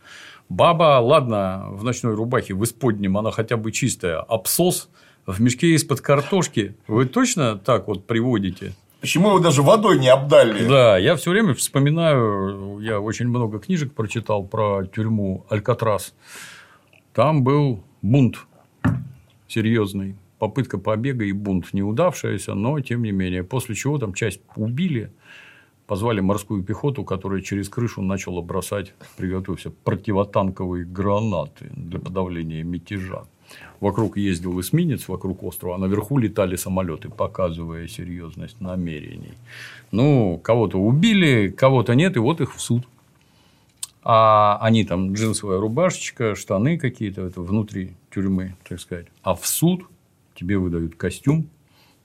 Баба, ладно, в ночной рубахе, в исподнем, она хотя бы чистая. Абсос в мешке из-под картошки. Вы точно так вот приводите? Почему его даже водой не обдали? Да, я все время вспоминаю, я очень много книжек прочитал про тюрьму Алькатрас. Там был бунт серьезный, попытка побега и бунт неудавшаяся, но тем не менее. После чего там часть убили, позвали морскую пехоту, которая через крышу начала бросать, приготовься, противотанковые гранаты для подавления мятежа. Вокруг ездил эсминец, вокруг острова, а наверху летали самолеты, показывая серьезность намерений. Ну, кого-то убили, кого-то нет, и вот их в суд. А они там джинсовая рубашечка, штаны какие-то это внутри тюрьмы, так сказать. А в суд тебе выдают костюм,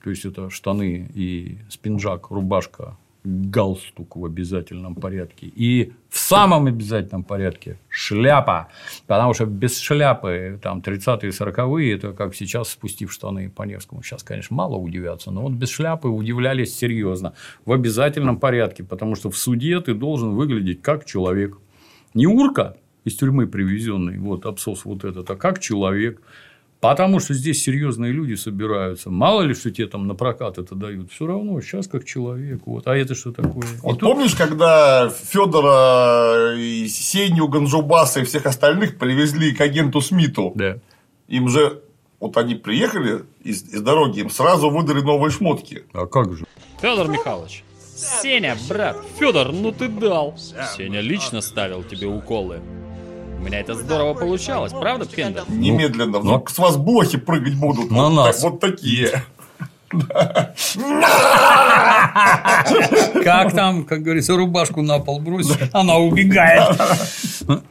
то есть это штаны и спинжак, рубашка, галстук в обязательном порядке. И в самом обязательном порядке шляпа. Потому что без шляпы там 30-е 40-е это как сейчас спустив штаны по Невскому. Сейчас, конечно, мало удивятся, но вот без шляпы удивлялись серьезно. В обязательном порядке. Потому что в суде ты должен выглядеть как человек. Не урка из тюрьмы привезенный, вот абсос вот этот, а как человек. Потому что здесь серьезные люди собираются. Мало ли, что тебе там на прокат это дают. Все равно сейчас как человек. Вот. А это что такое? И Вот тут- помнишь, когда Федора и Сеню, Ганджубаса и всех остальных привезли к агенту Смиту? Да. Им же вот они приехали из, из дороги, им сразу выдали новые шмотки. А как же? Федор Михайлович. Сеня, брат. Федор, ну ты дал. Сеня лично ставил тебе уколы. У меня это здорово получалось, правда, Пендер? Немедленно. Вдруг с вас блохи прыгать будут. На вот, нас. так- вот такие. (laughs) Как там, как говорится, рубашку на пол бросишь, она убегает. (laughs)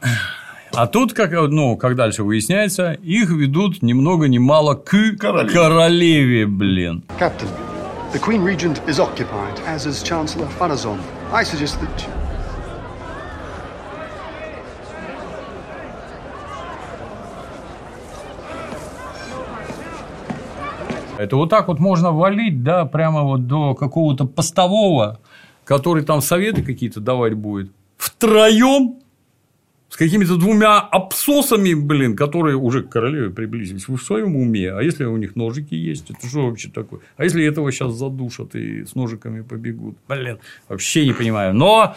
А тут, как, ну, как дальше выясняется, их ведут ни много ни мало к Королеве. королеве, блин. Captain, the Queen Regent is occupied, as is Chancellor Farazon. I suggest that. Это вот так вот можно валить, да, прямо вот до какого-то постового, который там советы какие-то давать будет. Втроем С какими-то двумя абсосами, блин, которые уже к королеве приблизились. Вы в своем уме? А если у них ножики есть? Это что вообще такое? А если этого сейчас задушат и с ножиками побегут? Блин, вообще не понимаю. Но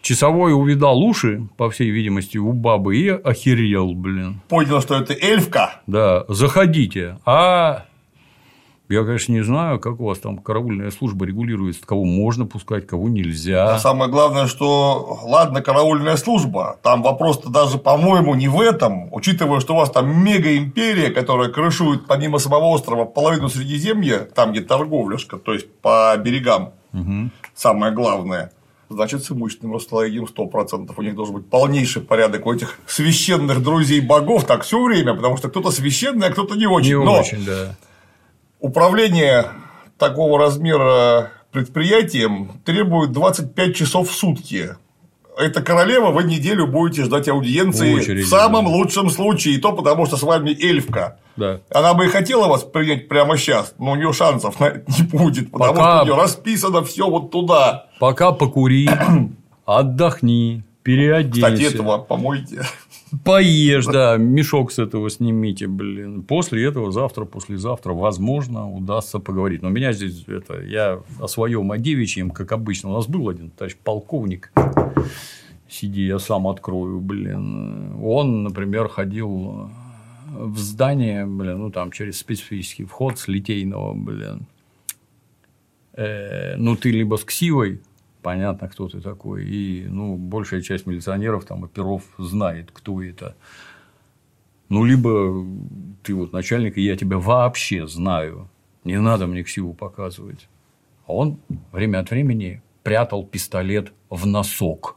часовой увидал уши, по всей видимости, у бабы и охерел, блин. Понял, что это эльфка. Да, заходите. А я, конечно, не знаю, как у вас там караульная служба регулирует, кого можно пускать, кого нельзя. А самое главное, что ладно, караульная служба. Там вопрос-то даже, по-моему, не в этом. Учитывая, что у вас там мега-империя, которая крышует помимо самого острова половину Средиземья, там, где торговляшка, то есть по берегам. Угу. Самое главное. Значит, с имущественным расслоением 100%. У них должен быть полнейший порядок у этих священных друзей богов так все время, потому что кто-то священный, а кто-то не очень. Не Но очень, да. Управление такого размера предприятием требует 25 часов в сутки. Это королева, вы неделю будете ждать аудиенции В очереди, в самом да. лучшем случае, и то потому, что с вами эльфка. Да. Она бы и хотела вас принять прямо сейчас, но у нее шансов на это не будет, потому Пока- что у нее расписано все вот туда. Пока покури, (clears throat) отдохни, переоденься. Кстати, этого помойте. Поешь, да, мешок с этого снимите, блин. После этого, завтра, послезавтра, возможно, удастся поговорить. Но меня здесь, это, я о своем, о как обычно. У нас был один товарищ полковник. Сиди, я сам открою, блин. Он, например, ходил в здание, блин, ну, там, через специфический вход с литейного, блин. Э, ну, ты либо с ксивой, понятно, кто ты такой, и, ну, большая часть милиционеров, там, оперов знает, кто это. Ну, либо ты вот начальник, и я тебя вообще знаю, не надо мне ксиву показывать. А он время от времени прятал пистолет в носок.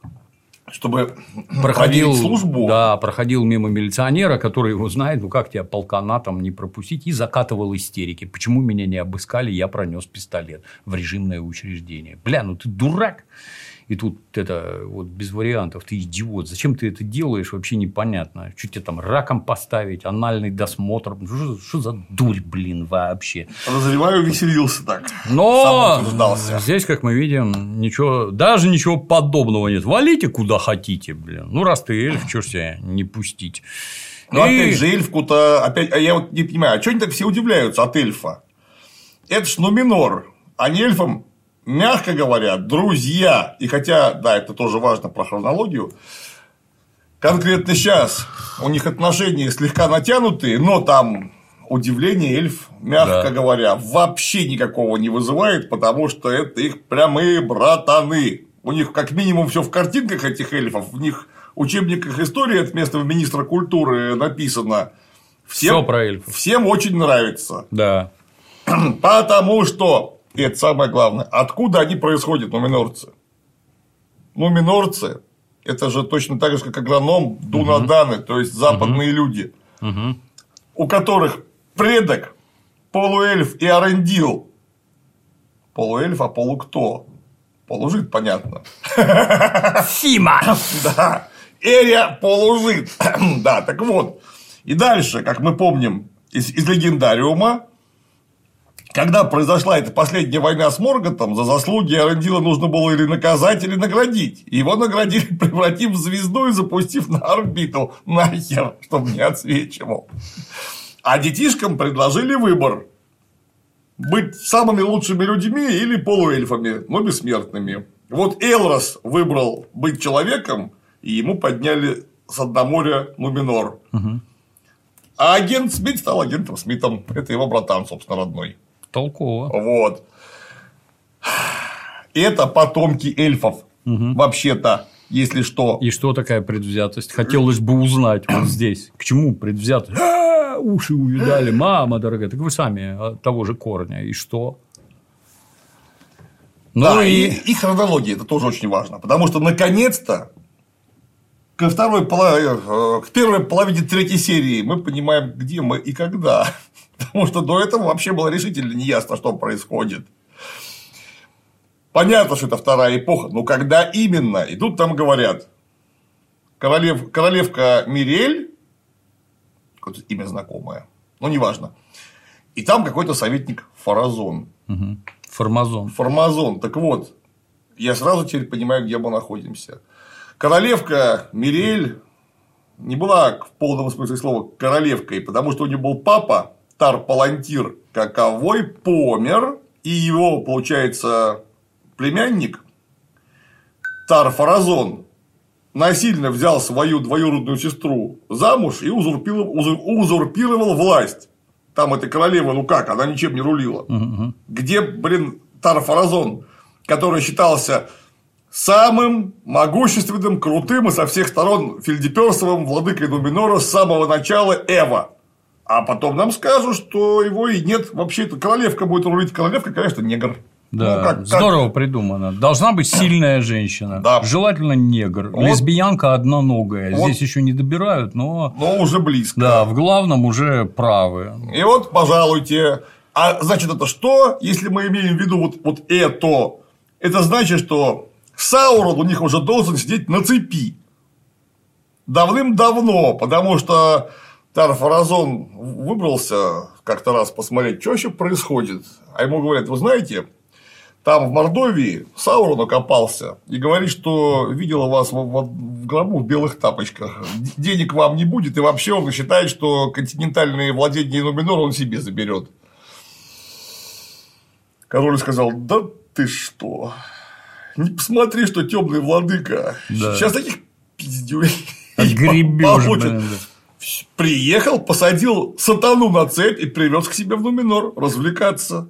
Чтобы Проходил, службу. да, проходил мимо милиционера, который его знает, ну как тебя полкана там не пропустить, и закатывал истерики. Почему меня не обыскали, я пронес пистолет в режимное учреждение. Бля, ну ты дурак. И тут это вот без вариантов, ты идиот. Зачем ты это делаешь, вообще непонятно. Что тебе там раком поставить, анальный досмотр. Ну, Что, что за дурь, блин, вообще. Подозреваю, веселился так. Но здесь, как мы видим, ничего, даже ничего подобного нет. Валите куда хотите, блин. Ну, раз ты эльф, чё ж тебя не пустить. Но И- опять же, эльфку-то, опять, а я вот не понимаю, а что они так все удивляются от эльфа? Это ж Нуминор, а не эльфам, мягко говоря, друзья. И хотя, да, это тоже важно про хронологию, конкретно сейчас у них отношения слегка натянутые, но там удивление эльф, мягко Да. говоря, вообще никакого не вызывает, потому что это их прямые братаны. У них как минимум все в картинках этих эльфов, в них учебниках истории от местного министра культуры написано. Всё про эльфов. Всем очень нравится. Да. Потому что, и это самое главное, откуда они происходят, нуминорцы? Нуминорцы – это же точно так же, как агроном Дунаданы, то есть западные люди, у которых предок полуэльф и арендил. Полуэльф, а полу кто? Полужит, понятно. Сима! (laughs) Да. Эрия полужит. (clears throat) да, так вот. И дальше, как мы помним из, из легендариума, когда произошла эта последняя война с Морготом, за заслуги Арендила нужно было или наказать, или наградить. Его наградили, (laughs) превратив в звезду и запустив на орбиту. Нахер, чтобы не отсвечивал. А детишкам предложили выбор. Быть самыми лучшими людьми или полуэльфами, но бессмертными. Вот Элрос выбрал быть человеком, и ему подняли с дна моря Нуминор. А агент Смит стал агентом Смитом. Это его братан, собственно, родной. Толково. Вот. Это потомки эльфов. Вообще-то, если что. И что такая предвзятость? Хотелось бы узнать вот (clears throat) здесь. К чему предвзятость? А, уши увидали, (clears throat) мама дорогая. Так вы сами от того же корня. И что? Ну да, и... и... хронология это тоже очень важно. Потому что наконец-то ко второй половине, к первой половине третьей серии мы понимаем, где мы и когда. (laughs) Потому что до этого вообще было решительно неясно, что происходит. Понятно, что это вторая эпоха, но когда именно? И тут там говорят, королев, королевка Мирель, какое-то имя знакомое, но неважно. И там какой-то советник Фаразон. Угу. Формазон. Формазон. Так вот, я сразу теперь понимаю, где мы находимся. Королевка Мирель не была в полном смысле слова королевкой, потому что у нее был папа, Тар Палантир, каковой помер, и его, получается, племянник Тар Фаразон насильно взял свою двоюродную сестру замуж и узурпировал, узур- узурпировал власть. Там эта королева, ну как, она ничем не рулила. Где, блин, Тар Фаразон, который считался самым могущественным, крутым и со всех сторон фельдеперсовым владыкой Нуминора с самого начала Эва. А потом нам скажут, что его и нет. Вообще-то королевка будет рулить. Королевка, конечно, негр. Да, Ну, как- как- здорово придумано. Должна быть сильная женщина. Да. Желательно негр. Вот. Лесбиянка одноногая. Вот. Здесь еще не добирают, но Но уже близко. да, в главном уже правы. И вот, пожалуйте. А значит, это что, если мы имеем в виду вот, вот это? Это значит, что Саурон у них уже должен сидеть на цепи. Давным-давно, потому что Тарфаразон выбрался как-то раз посмотреть, что вообще происходит. А ему говорят, вы знаете, там в Мордовии Саурон окопался и говорит, что видела вас в, в- в гробу в белых тапочках. Денег вам не будет, и вообще он считает, что континентальные владения Нуминора он себе заберет. Король сказал: Да ты что? Не посмотри, что темный владыка. Да. Сейчас таких пиздюлей. Отгребешь, (laughs) получит». блин. да. Приехал, посадил сатану на цепь и привез к себе в Нуминор развлекаться.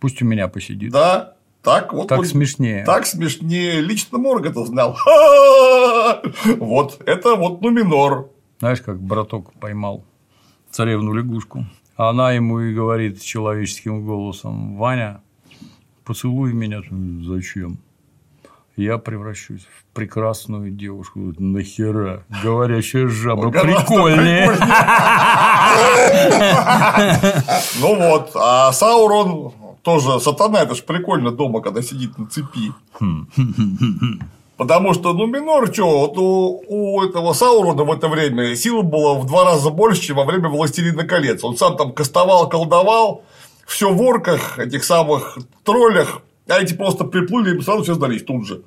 Пусть у меня посидит. Да, так вот. Так он- смешнее. Так смешнее. Лично Морган знал. (laughs) Вот, это вот Нуминор. Знаешь, как браток поймал царевну лягушку. А она ему и говорит человеческим голосом, Ваня, поцелуй меня. Зачем? Я превращусь в прекрасную девушку. Нахера? Говорящая жаба. Прикольнее. Ну вот, а Саурон тоже сатана, это ж прикольно дома, когда сидит на цепи. Потому что, ну, Минор, что, вот у, у этого Саурона в это время сила была в два раза больше, чем во время Властелина колец. Он сам там кастовал, колдовал, все в орках, этих самых троллях, а эти просто приплыли и сразу все сдались тут же.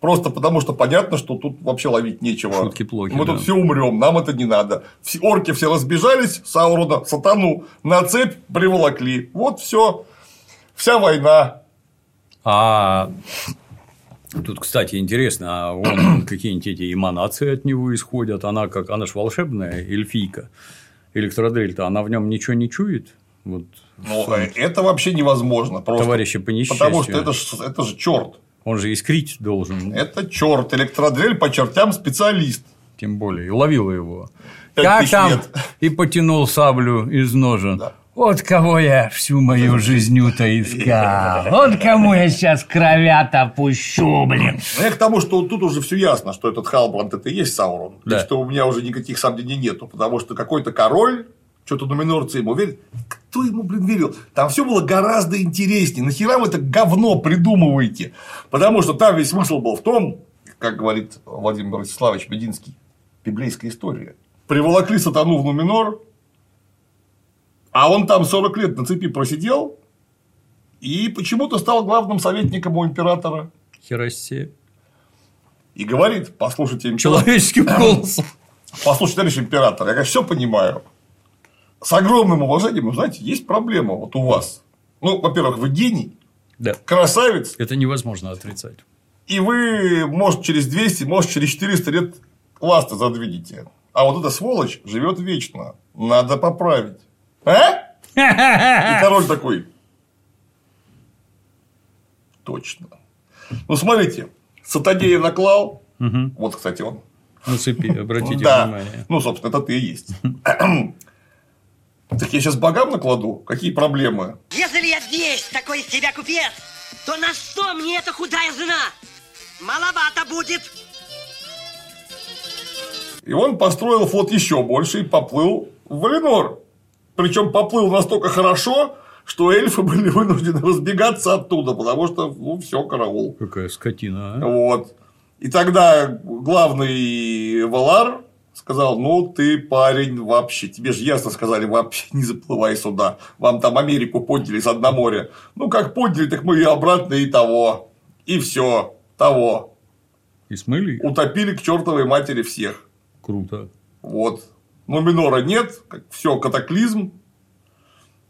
Просто потому что понятно, что тут вообще ловить нечего. Шутки плохи, Мы да. тут все умрем, нам это не надо. Все, орки все разбежались, Саурона, сатану на цепь приволокли. Вот все. Вся война. А тут, кстати, интересно, а он (clears throat) какие-нибудь эти эманации от него исходят? Она как, она ж волшебная эльфийка. Электродрель-то, она в нем ничего не чует? Вот Ну, э, это вообще невозможно. Просто товарищи по несчастью. Потому что это ж, это же черт. Он же искрить должен. Это черт. Электродрель по чертям специалист. Тем более. И ловила его. Как там? лет. И потянул саблю из ножен. Да. Вот кого я всю мою жизнью-то искал. (laughs) Вот кому я сейчас кровят пущу, блин. Ну, Я к тому, что тут уже все ясно, что этот Халбранд это и есть Саурон. Да. И что у меня уже никаких сомнений нету. Потому что какой-то король, что-то нуминорцы ему верят. Кто ему, блин, верил? Там все было гораздо интереснее. Нахера вы это говно придумываете? Потому что там весь смысл был в том, как говорит Владимир Ростиславович Мединский, библейская история. Приволокли сатану в Нуминор, а он там 40 лет на цепи просидел, и почему-то стал главным советником у императора. Хероссе. И говорит, послушайте, император, Человеческим (laughs) голосом. послушайте, товарищ император, я, конечно, все понимаю. С огромным уважением, знаете, есть проблема вот у вас. Ну, во-первых, вы гений, Да. красавец, Это невозможно отрицать. и вы, может, через 200, может, через 400 лет ласты задвинете. А вот эта сволочь живет вечно. Надо поправить. А? И (laughs) король такой. Точно. Ну, смотрите, сатанея наклал. Вот, кстати, он. На цепи, обратите да. внимание. Ну, собственно, это ты и есть. (laughs) Так я сейчас богам накладу? Какие проблемы? Если я здесь такой из себя купец, то на что мне эта худая жена? Маловато будет. И он построил флот еще больше и поплыл в Валенор. Причем поплыл настолько хорошо, что эльфы были вынуждены разбегаться оттуда, потому что, ну, все, караул. Какая скотина, а? Вот. И тогда главный Валар сказал, ну, ты, парень, вообще, тебе же ясно сказали, вообще не заплывай сюда. Вам там Америку подняли с дна моря. Ну, как подняли, так мы и обратно, и того. И все, того. И смыли? Утопили к чертовой матери всех. Круто. Вот. Но Минора нет, все катаклизм.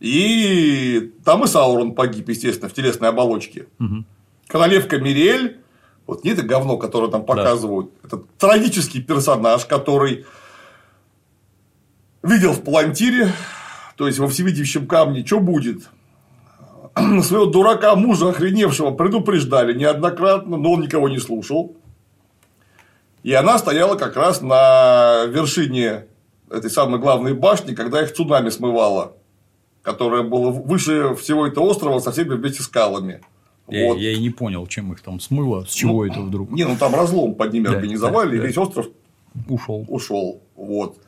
И там и Саурон погиб, естественно, в телесной оболочке. Королевка Мириэль, вот не это говно, которое там показывают, это трагический персонаж, который видел в Палантире, то есть во всевидящем камне, что будет. (clears throat) Своего дурака мужа охреневшего предупреждали неоднократно, но он никого не слушал. И она стояла как раз на вершине этой самой главной башни, когда их цунами смывало, которое было выше всего этого острова со всеми вместе скалами. Я, Вот. я и не понял, чем их там смыло, с чего это вдруг Не, ну там разлом под ними Да, организовали, да, и да. весь остров ушел. ушел. Вот.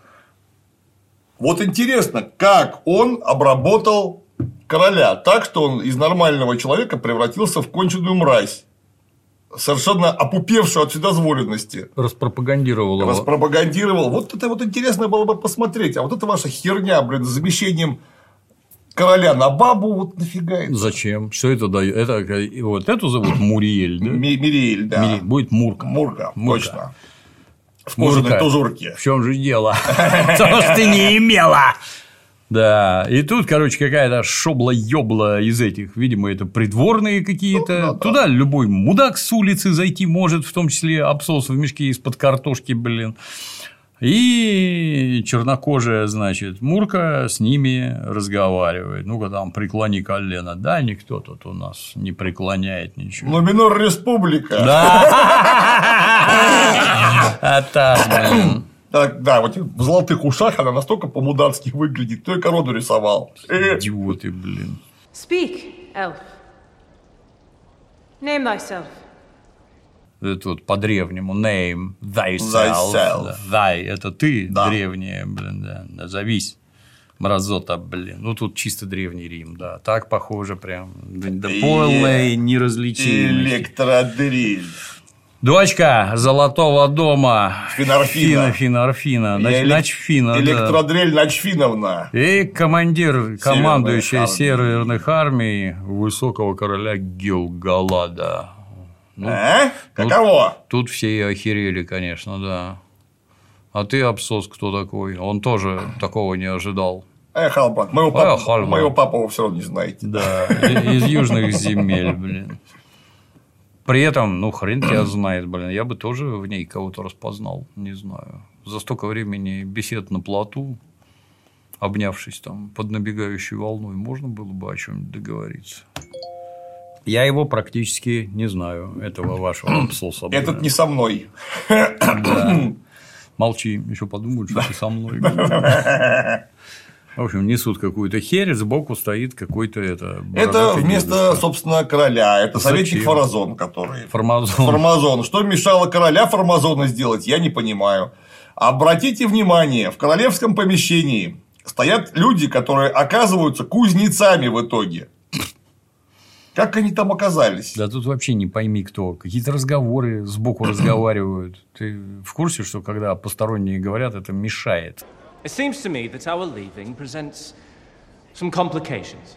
Вот интересно, как он обработал короля так, что он из нормального человека превратился в конченую мразь, совершенно опупевшую от вседозволенности. Распропагандировал его. Распропагандировал. Вот это вот интересно было бы посмотреть. А вот эта ваша херня, блин, с замещением короля на бабу, вот нафига это? Зачем? Что это дает? Это, вот эту зовут Муриэль, да? Ми- Мириэль, да. Мири- Будет Мурка. Мурка, Мурка. точно. В кожаной Мурка. тужурке. В чем же дело? (laughs) То, что ты не имела. Да, и тут, короче, какая-то шобла-ёбла из этих, видимо, это придворные какие-то. Ну, да, да. Туда любой мудак с улицы зайти может, в том числе абсос в мешке из-под картошки, блин. И чернокожая, значит, Мурка с ними разговаривает. Ну-ка там преклони колено. Да, никто тут у нас не преклоняет ничего. Но Минор Республика. (laughs) А так, блин. Так, да, вот в золотых ушах она настолько по-мудацки выглядит, кто и корону рисовал. Идиоты, блин. Speak, elf. Name thyself. Это вот по-древнему name thyself. Thyself. Да. Thy – это ты, Да. древнее, блин, да. Назовись. Мразота, блин. Ну, тут чисто древний Рим, да. Так похоже прям. До полной неразличимости. Электродриль. Дочка Золотого дома. Финорфина. Фина, Финорфина. Нач- элек- Начфина, да. Электродрель Начфиновна. И командир, командующий северных армий высокого короля Гилгалада. Ну, А? Каково? Тут все и охерели, конечно, да. А ты, Абсос, кто такой? Он тоже такого не ожидал. Эх, Албан, моего папу, Эх, Албан. моего папу вы все равно не знаете. Да, из южных земель, блин. При этом, ну, хрен тебя (clears throat) знает, блин, я бы тоже в ней кого-то распознал, не знаю. За столько времени бесед на плоту, обнявшись там под набегающей волной, можно было бы о чем-нибудь договориться. Я его практически не знаю, этого вашего (clears throat) абсоса. блин. Этот не со мной. Да. (clears throat) Молчи, еще подумают, что ты со мной. В общем, несут какую-то херь, сбоку стоит какой-то это. Это вместо, дедушка. собственно, короля. Это Зачем? советник Фаразон, который. Формазон. Формазон. Что мешало короля Формазона сделать, я не понимаю. Обратите внимание, в королевском помещении стоят люди, которые оказываются кузнецами в итоге. Как они там оказались? Да тут вообще не пойми кто. Какие-то разговоры сбоку разговаривают. Ты в курсе, что когда посторонние говорят, это мешает? It seems to me that our leaving presents some complications.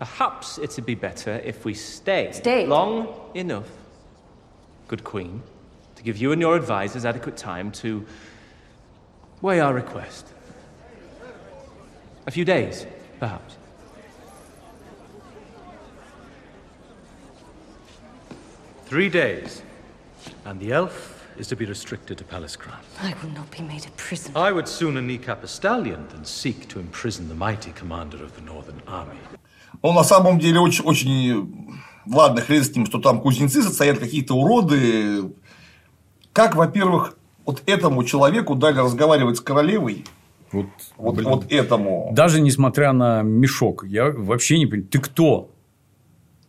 Perhaps it'd be better if we stay Stay. long enough, good Queen, to give you and your advisors adequate time to weigh our request. A few days, perhaps. Three days, and the elf is to be restricted to Palace Ground. I will not be made a prisoner. I would sooner kneecap a stallion than seek to imprison the mighty commander of the Northern Army. Ну, на самом деле, очень, очень... Ладно, хрен с ним, что там кузнецы стоят какие-то уроды. Как, во-первых, вот этому человеку дали разговаривать с королевой, Вот, вот, блин. вот этому, Даже несмотря на мешок, я вообще не понимаю, ты кто?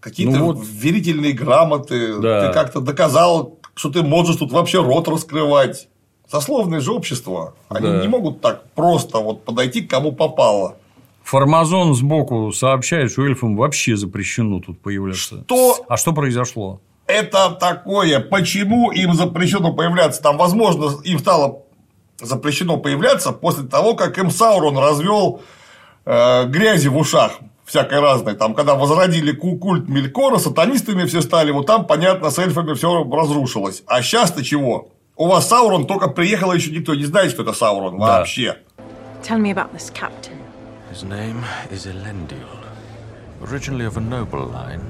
Какие-то Ну вот. верительные грамоты, Да. ты как-то доказал, что ты можешь тут вообще рот раскрывать. Сословное же общество. Они Да. не могут так просто вот подойти к кому попало. Формазон сбоку сообщает, что эльфам вообще запрещено тут появляться. Что А что произошло? это такое? Почему им запрещено появляться? Там, возможно, им стало запрещено появляться после того, как им Саурон развел э, грязи в ушах всякой разной. Там, когда возродили ку- культ Мелькора, сатанистами все стали, вот там, понятно, с эльфами все разрушилось. А сейчас-то чего? У вас Саурон только приехал, а еще никто не знает, что это Саурон Да. вообще. Tell me about this captain. His name is Elendil. Originally of a noble line,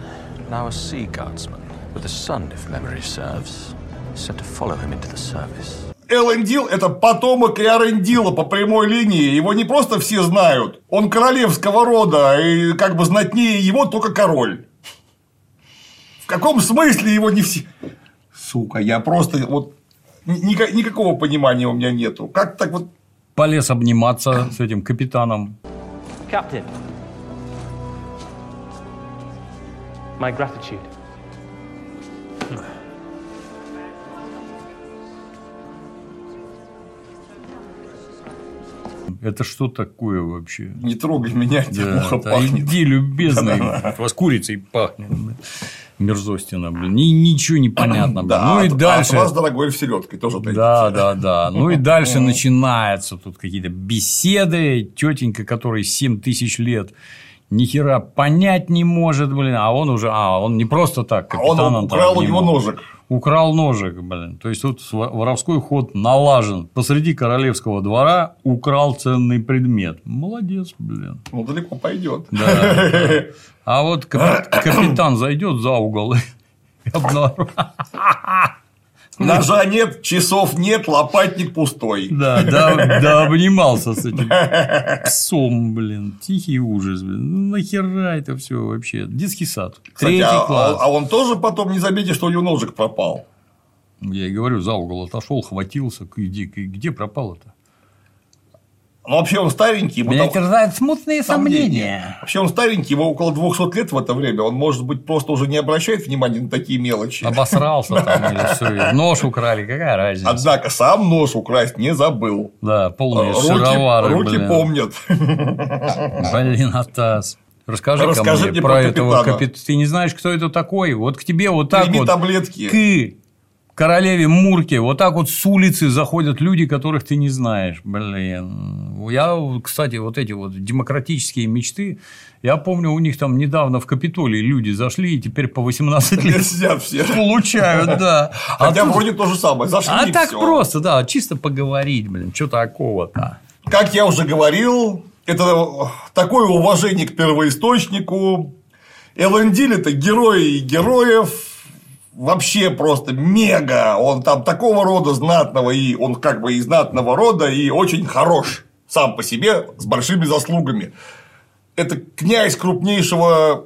now a sea guardsman, with a son, if memory serves, sent to follow him into the service. Элендил – это потомок Иорендила по прямой линии. Его не просто все знают. Он королевского рода, и как бы знатнее его только король. В каком смысле его не все... Сука, я просто вот... ни- ника- Никакого понимания у меня нету. Как так вот... Полез обниматься с этим капитаном. Captain. My gratitude. Это что такое вообще? Не трогай меня, тебе Да, ухо да пахнет. иди, любезный. У вас курицей пахнет. Мерзостина, блин. Ни- ничего не понятно. Да, ну и дальше. А от вас, дорогой, селедкой тоже дайте. Да, да, да. Ну и дальше начинаются тут какие-то беседы. Тетенька, которой 7 тысяч лет, ни хера понять не может, блин. А он уже, а он не просто так. А он украл у него ножик. Украл ножик, блин. То есть тут во- воровской ход налажен. Посреди королевского двора украл ценный предмет. Молодец, блин. Ну, далеко пойдет. Да, да. А вот капи- капитан зайдет за угол и (laughs) обнаружит. Ножа нет, часов нет, лопатник пустой. Да, да, да, обнимался с этим псом, блин. Тихий ужас, блин. Ну, нахера это все вообще? Детский сад. Кстати, Третий а, класс. а он тоже потом не заметит, что у него ножик пропал. Я и говорю, за угол отошел, хватился. Где, где пропало-то? Вообще он старенький. ему там- терзают смутные Вообще он старенький, ему около 200 лет в это время. Он, может быть, просто уже не обращает внимания на такие мелочи. Обосрался там (laughs) или все. Нож украли, какая разница? Однако сам нож украсть не забыл. Да, полные Руки, шаровары, руки блин. помнят. Блин, Атас. Расскажи, Расскажи мне, мне про, про этого капитана. капитана. Ты не знаешь, кто это такой? Вот к тебе вот так Прими вот таблетки. к королеве Мурке вот так вот с улицы заходят люди, которых ты не знаешь. Блин. Я, кстати, вот эти вот демократические мечты, я помню, у них там недавно в Капитолии люди зашли и теперь по 18 лет Сидят все. получают, да. (laughs) А Хотя тут- вроде то же самое. Зашли А так всё. просто, да, чисто поговорить, блин, что такого-то. Как я уже говорил, это такое уважение к первоисточнику. Элендиль – это герой и героев. Вообще просто мега. Он там такого рода знатного, и он как бы из знатного рода, и очень хорош сам по себе, с большими заслугами. Это князь крупнейшего,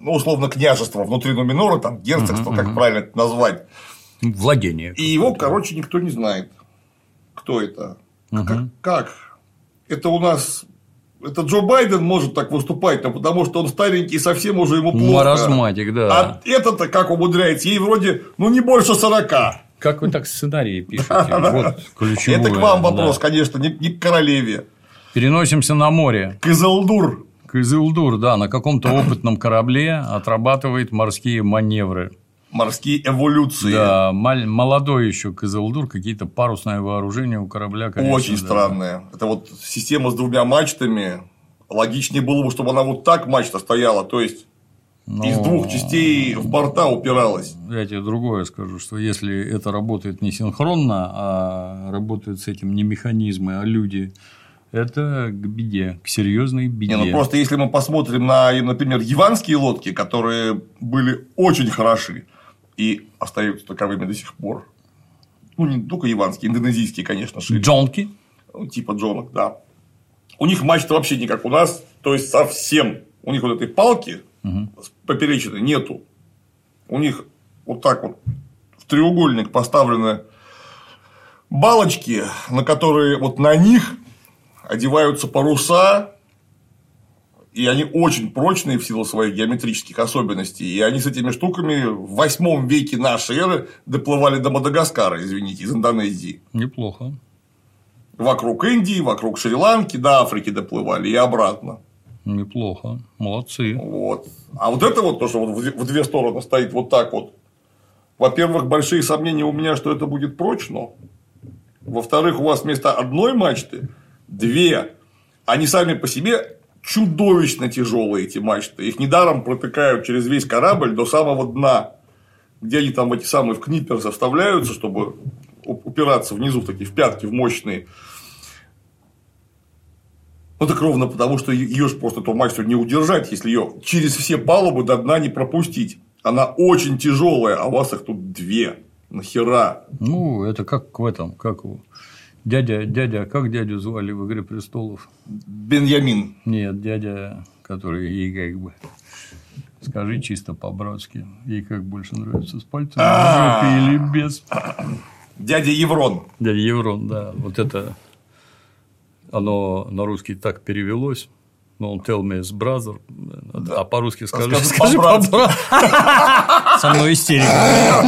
ну, условно, княжества внутри Нуминора, там, герцогства, как правильно это назвать. Владение. И его, короче, никто не знает. Кто это? Как? как? Это у нас. Это Джо Байден может так выступать, но потому что он старенький, совсем уже ему плохо. Маразматик, да. А это-то как умудряется? Ей вроде, ну, не больше 40. Как вы так сценарии пишете? Вот ключевое. Это к вам вопрос, конечно, не, к королеве. Переносимся на море. К Изелдур. К Изилдур, да, на каком-то опытном корабле отрабатывает морские маневры. Морские эволюции. Да, маль- молодой еще Кызылдур, какие-то парусное вооружение у корабля. конечно, Очень да. странная. Это вот система с двумя мачтами. Логичнее было бы, чтобы она вот так мачта стояла, то есть Но из двух частей в борта упиралась. Я тебе другое скажу, что если это работает не синхронно, а работают с этим не механизмы, а люди, это к беде, к серьезной беде. Не, ну просто если мы посмотрим на, например, яванские лодки, которые были очень хороши и остаются таковыми до сих пор. Ну, не только яванские, индонезийские, конечно, шире. Джонки? Ну, Типа джонок, да. У них мачта вообще не как у нас, то есть совсем. У них вот этой палки с поперечиной нету. У них вот так вот в треугольник поставлены балочки, на которые вот на них одеваются паруса, и они очень прочные в силу своих геометрических особенностей. И они с этими штуками в восьмом веке нашей эры доплывали до Мадагаскара, извините, из Индонезии. Неплохо. Вокруг Индии, вокруг Шри-Ланки, до Африки доплывали и обратно. Неплохо. Молодцы. Вот. А вот это вот то, что вот в две- в две стороны стоит вот так вот. Во-первых, большие сомнения у меня, что это будет прочно. Во-вторых, у вас вместо одной мачты две. Они сами по себе чудовищно тяжелые, эти мачты. Их недаром протыкают через весь корабль до самого дна, где они там эти самые в книпер заставляются, чтобы упираться внизу, в такие в пятки, в мощные. Ну, так ровно потому, что ее же просто эту мачту не удержать, если ее через все палубы до дна не пропустить. Она очень тяжелая, а у вас их тут две. Нахера? Ну, это как в этом, как у дядя, дядя, как дядю звали в Игре престолов? Беньямин. Нет, дядя, который ей как бы Скажи чисто по-братски. Ей как больше нравится, с пальцем в или без? Дядя Еврон. Дядя Еврон, да. Вот это оно на русский так перевелось. Ну, он tell me as brother, а по-русски скажи, Скажи по Со мной истерика.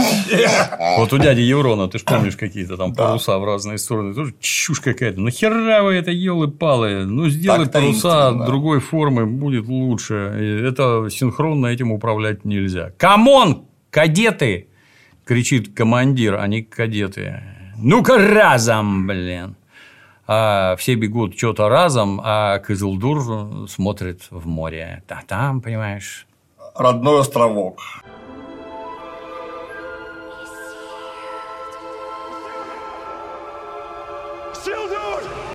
(laughs) Вот у дяди Еврона, ты же помнишь, какие-то там паруса в разные стороны. Тоже чушь какая-то. Нахера вы это елы-палы? Ну, сделай паруса другой формы, будет лучше. Это синхронно этим управлять нельзя. Come on, кадеты! Кричит командир, а не кадеты. Ну-ка разом, блин. А все бегут что-то разом, а Исилдур смотрит в море. А там, понимаешь, Родной островок.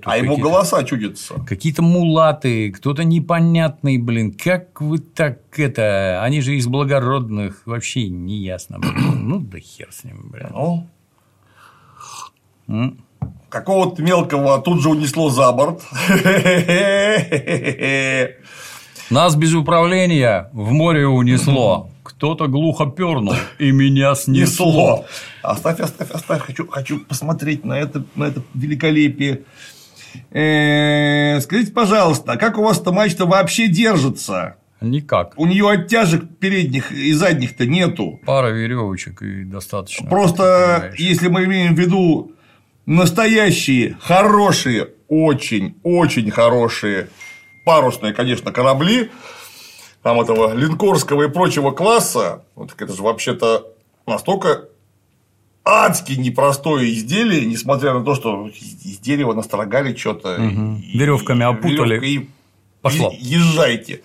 А ему голоса чудятся. Какие-то мулаты, кто-то непонятный, блин. Как вы так это... Они же из благородных. Вообще не ясно. блин. Ну, да хер с ним, блин. Ну? Какого-то мелкого тут же унесло за борт. (laughs) Нас без управления в море унесло. Кто-то глухо пернул, и меня снесло. Несло. Оставь, оставь, оставь. Хочу, хочу посмотреть на это, на это великолепие. Э, Скажите, пожалуйста, а как у вас эта мачта вообще держится? Никак. У нее оттяжек передних и задних-то нету. Пара веревочек и достаточно. Просто если мы имеем в виду настоящие, хорошие, очень, очень хорошие парусные, конечно, корабли, там этого линкорского и прочего класса, вот так это же вообще-то настолько адски непростое изделие, несмотря на то, что из дерева настрогали что-то. Мгм. Веревками опутали. И Пошло. езжайте.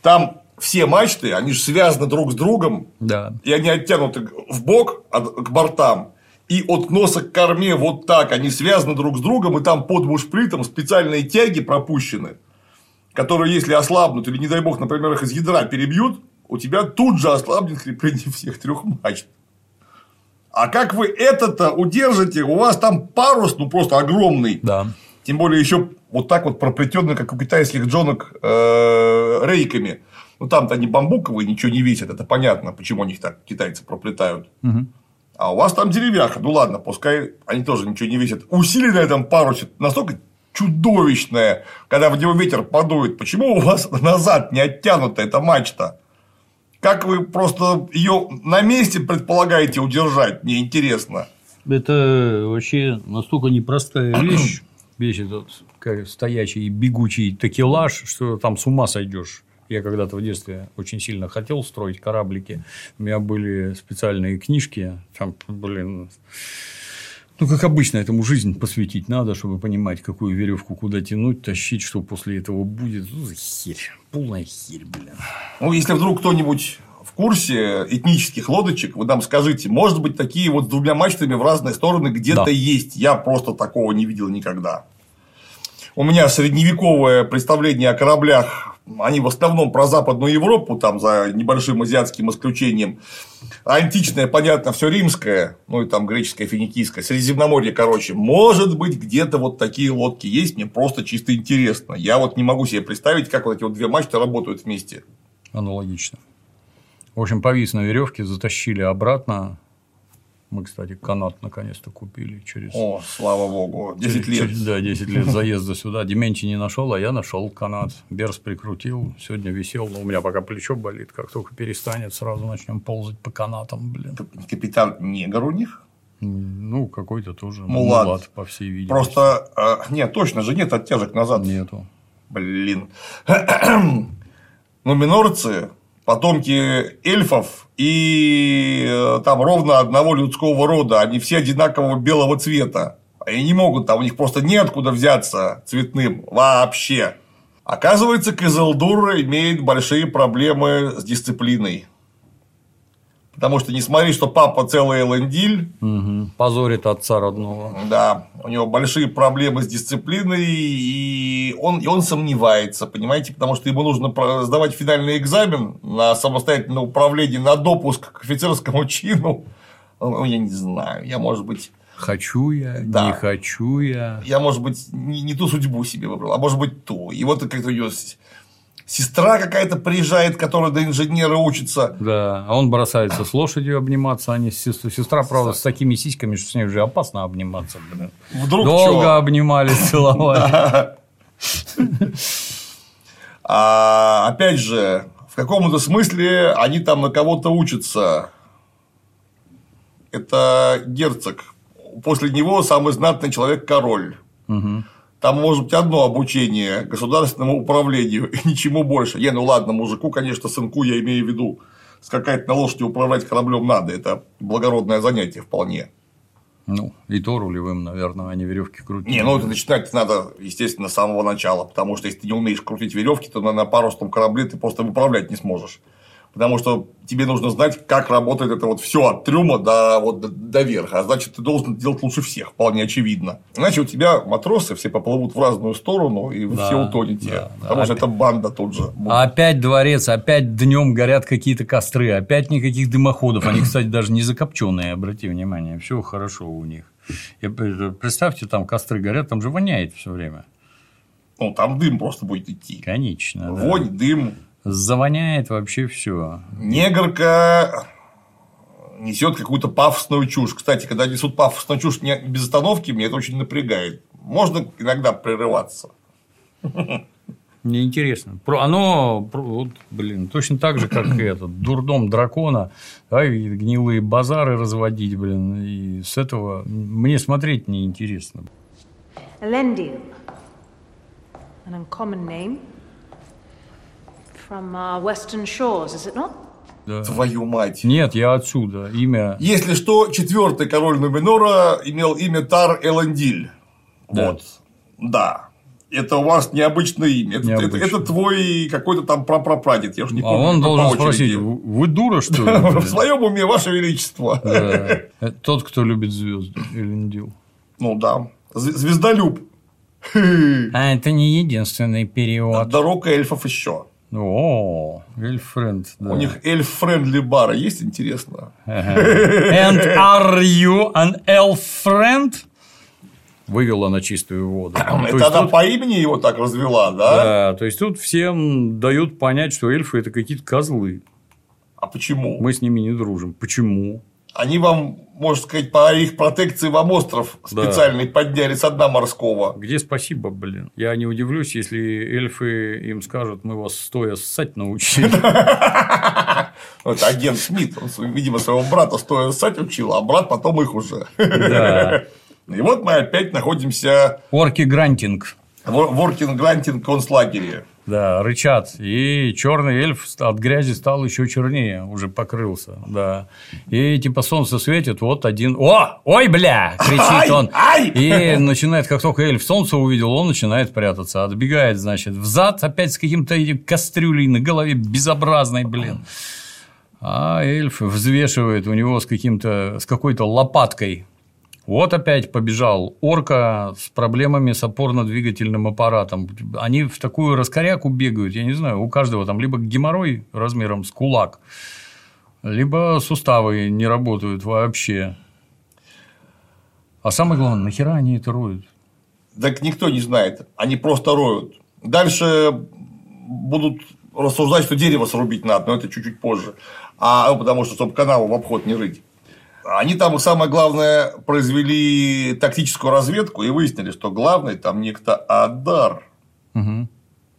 Там все мачты, они же связаны друг с другом, Да. и они оттянуты в бок от- к бортам. И от носа к корме вот так они связаны друг с другом, и там под бушпритом специальные тяги пропущены, которые, если ослабнут, или, не дай бог, например, их из ядра перебьют, у тебя тут же ослабнет крепление всех трех мачт. А как вы это-то удержите? У вас там парус, ну просто огромный. Да. Тем более еще вот так вот проплетенный, как у китайских джонок, э, рейками. Ну там-то они бамбуковые, ничего не весят, это понятно, почему они их так китайцы проплетают. Мгм. А у вас там деревяха, ну ладно, пускай они тоже ничего не весят. Усилие на этом парусе настолько чудовищное, когда в него ветер подует. Почему у вас (laughs) назад не оттянута эта мачта? Как вы просто ее на месте предполагаете удержать? Мне интересно. Это вообще настолько непростая (clears throat) вещь, вещь этот стоячий бегучий такелаж, что там с ума сойдешь. Я когда-то в детстве очень сильно хотел строить кораблики. У меня были специальные книжки. Там, блин, ну, как обычно, этому жизнь посвятить надо, чтобы понимать, какую веревку куда тянуть, тащить, что после этого будет. Ну, херь. Полная херь, блин. Ну, если вдруг кто-нибудь в курсе этнических лодочек, вы нам скажите, может быть, такие вот с двумя мачтами в разные стороны где-то Да. есть. Я просто такого не видел никогда. У меня средневековое представление о кораблях, они в основном про Западную Европу, там за небольшим азиатским исключением. А античное, понятно, все римское, ну и там греческое, финикийское, Средиземноморье, короче. Может быть, где-то вот такие лодки есть, мне просто чисто интересно. Я вот не могу себе представить, как вот эти вот две мачты работают вместе. Аналогично. В общем, повис на веревке, затащили обратно. Мы, кстати, канат наконец-то купили через... О, слава богу, 10 через- лет. через- да, 10 лет (laughs) заезда сюда. Дементий не нашел, а я нашел канат. Берс прикрутил. Сегодня висел, но у меня пока плечо болит. Как только перестанет, сразу начнем ползать по канатам, блин. Капитан негр у них? Ну, какой-то тоже Мулат. мулат, по всей видимости. Просто, э, нет, точно же нет оттяжек назад. Нету. Блин. (clears throat) Ну, минорцы, потомки эльфов и э, там ровно одного людского рода, они все одинакового белого цвета. Они не могут, там у них просто неоткуда взяться цветным вообще. Оказывается, Кизелдур имеет большие проблемы с дисциплиной. Потому что не смотри, что папа целый Элендиль. Угу. Позорит отца родного. Да, у него большие проблемы с дисциплиной, и он, и он сомневается, понимаете, потому что ему нужно сдавать финальный экзамен на самостоятельное управление, на допуск к офицерскому чину. Ну, я не знаю, я, может быть, Хочу я, да. не хочу я. Я, может быть, не, не ту судьбу себе выбрал, а может быть ту. И вот как-то у него сестра какая-то приезжает, которая до инженера учится. Да, а он бросается с лошадью обниматься, а не с сестрой. Сестра, правда, с такими сиськами, что с ней уже опасно обниматься. Блин. Вдруг Долго чё? обнимались, (laughs) целовали. А, опять же, в каком-то смысле они там на кого-то учатся. Это герцог. После него самый знатный человек король. Угу. Там может быть одно обучение государственному управлению и ничему больше. Не, ну ладно, мужику, конечно, сынку я имею в виду, скакать на лошади управлять кораблем надо. Это благородное занятие вполне. Ну, и то рулевым, наверное, а не веревки крутить. Не, ну это начинать надо, естественно, с самого начала, потому что если ты не умеешь крутить веревки, то на парусном корабле ты просто управлять не сможешь потому что тебе нужно знать, как работает это вот все от трюма до, вот, до, до верха. А значит, ты должен делать лучше всех, вполне очевидно. Иначе у тебя матросы все поплывут в разную сторону, и вы да, все утонете. Да, потому да. что это банда тут же. Будет. Опять дворец, опять днем горят какие-то костры, опять никаких дымоходов. Они, кстати, даже не закопченные, обрати внимание. Все хорошо у них. Представьте, там костры горят, там же воняет все время. Ну, там дым просто будет идти. Конечно. Вонь, да. дым завоняет вообще все. Негрка несет какую-то пафосную чушь. Кстати, когда несут пафосную чушь без остановки, мне это очень напрягает. Можно иногда прерываться. Мне интересно. Оно, вот, блин, точно так же, как и этот дурдом дракона, да, и гнилые базары разводить, блин, и с этого мне смотреть неинтересно. Elendil. An uncommon name. From our western shores, is it not? Да. Твою мать. Нет, я отсюда. Имя. Если что, четвертый король Нуменора имел имя Тар Эландиль. Да. Вот. Да. Это у вас необычное имя. Это, это, это твой какой-то там прапрапрадед. Я уж не а помню. он должен спросить: вы дура, что ли? (laughs) В своем уме, Ваше Величество. Тот, кто любит звезды. Элендил. Ну да. Звездолюб. А это не единственный период. Дорога эльфов еще. О, эльфренд. Да. У них эльф-френдли бара есть, интересно? And are you an elf friend? Вывела на чистую воду. Это она тут... по имени его так развела, да? Да, то есть тут всем дают понять, что эльфы это какие-то козлы. А почему? Мы с ними не дружим. Почему? Они вам, можно сказать, по их протекции вам остров специальный да. подняли с дна морского. Где спасибо, блин. Я не удивлюсь, если эльфы им скажут, мы вас стоя ссать научили. (laughs) Это агент Смит, он, видимо, своего брата стоя ссать учил, а брат потом их уже. Да. И вот мы опять находимся... Орки Грантинг. В Оркин Грантинг концлагере. Да, рычат. И черный эльф от грязи стал еще чернее, уже покрылся. Да. И типа солнце светит, вот один. О! Ой, бля! кричит он. Ай! И начинает, как только эльф солнце увидел, он начинает прятаться. Отбегает, значит, взад опять с каким-то кастрюлей на голове безобразной, блин. А эльф взвешивает у него с каким-то с какой-то лопаткой вот опять побежал орка с проблемами с опорно-двигательным аппаратом. Они в такую раскоряку бегают, я не знаю, у каждого там либо геморрой размером с кулак, либо суставы не работают вообще. А самое главное, нахера они это роют? Так никто не знает. Они просто роют. Дальше будут рассуждать, что дерево срубить надо, но это чуть-чуть позже. А, потому что, чтобы канал в обход не рыть. Они там, самое главное, произвели тактическую разведку и выяснили, что главный там некто Адар. Угу.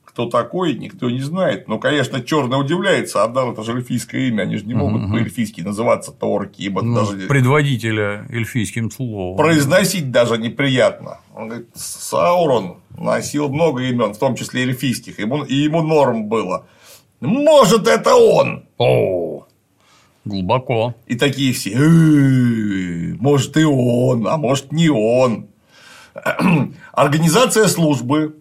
Кто такой, никто не знает. Но, конечно, черный удивляется. Адар это же эльфийское имя, они же не могут угу. по-эльфийски называться торки, ибо ну, даже. Предводителя эльфийским словом. Произносить даже неприятно. Он говорит, Саурон носил много имен, в том числе эльфийских, ему, и ему норм было. Может, это он! О, Глубоко. И такие все, может и он, а может не он. (clears throat) Организация службы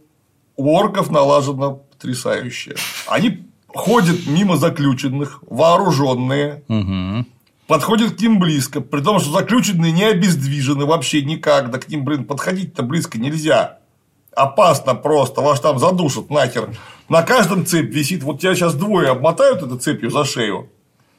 у орков налажена потрясающая. Они ходят мимо заключенных, вооруженные, угу. подходит к ним близко, при том, что заключенные не обездвижены вообще никак, да к ним, блин, подходить-то близко нельзя. Опасно просто, вас там задушат нахер. На каждом цепь висит, вот тебя сейчас двое обмотают этой цепью за шею,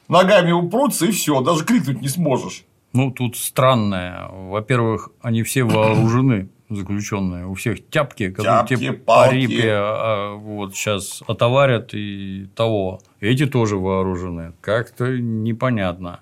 ногами упрутся и все, даже крикнуть не сможешь. Ну, тут странное. Во-первых, они все вооружены, заключенные. У всех тяпки, которые Тяпки, тебе по палки. репе а, вот сейчас отоварят и того. Эти тоже вооружены. Как-то непонятно.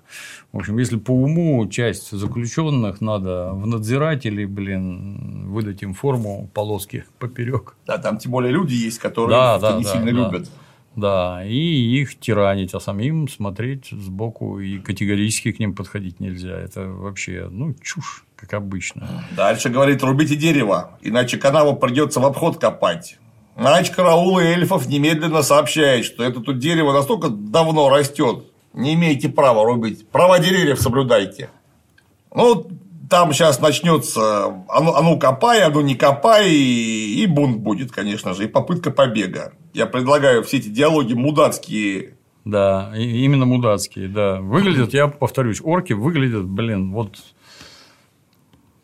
В общем, если по уму часть заключенных надо в надзиратели, блин, выдать им форму полоски поперек. Да, там тем более люди есть, которые Да, да, не да, сильно да. любят. Да, и их тиранить, а самим смотреть сбоку и категорически к ним подходить нельзя. Это вообще, ну, чушь, как обычно. Дальше говорит, рубите дерево, иначе канаву придется в обход копать. Нач караула эльфов немедленно сообщает, что это тут дерево настолько давно растет, не имеете права рубить. Права деревьев соблюдайте. Ну, там сейчас начнется, а ну, а ну копай, а ну не копай, и, и бунт будет, конечно же, и попытка побега. Я предлагаю все эти диалоги мудацкие Да, именно мудацкие, да. Выглядят, я повторюсь, орки выглядят, блин, вот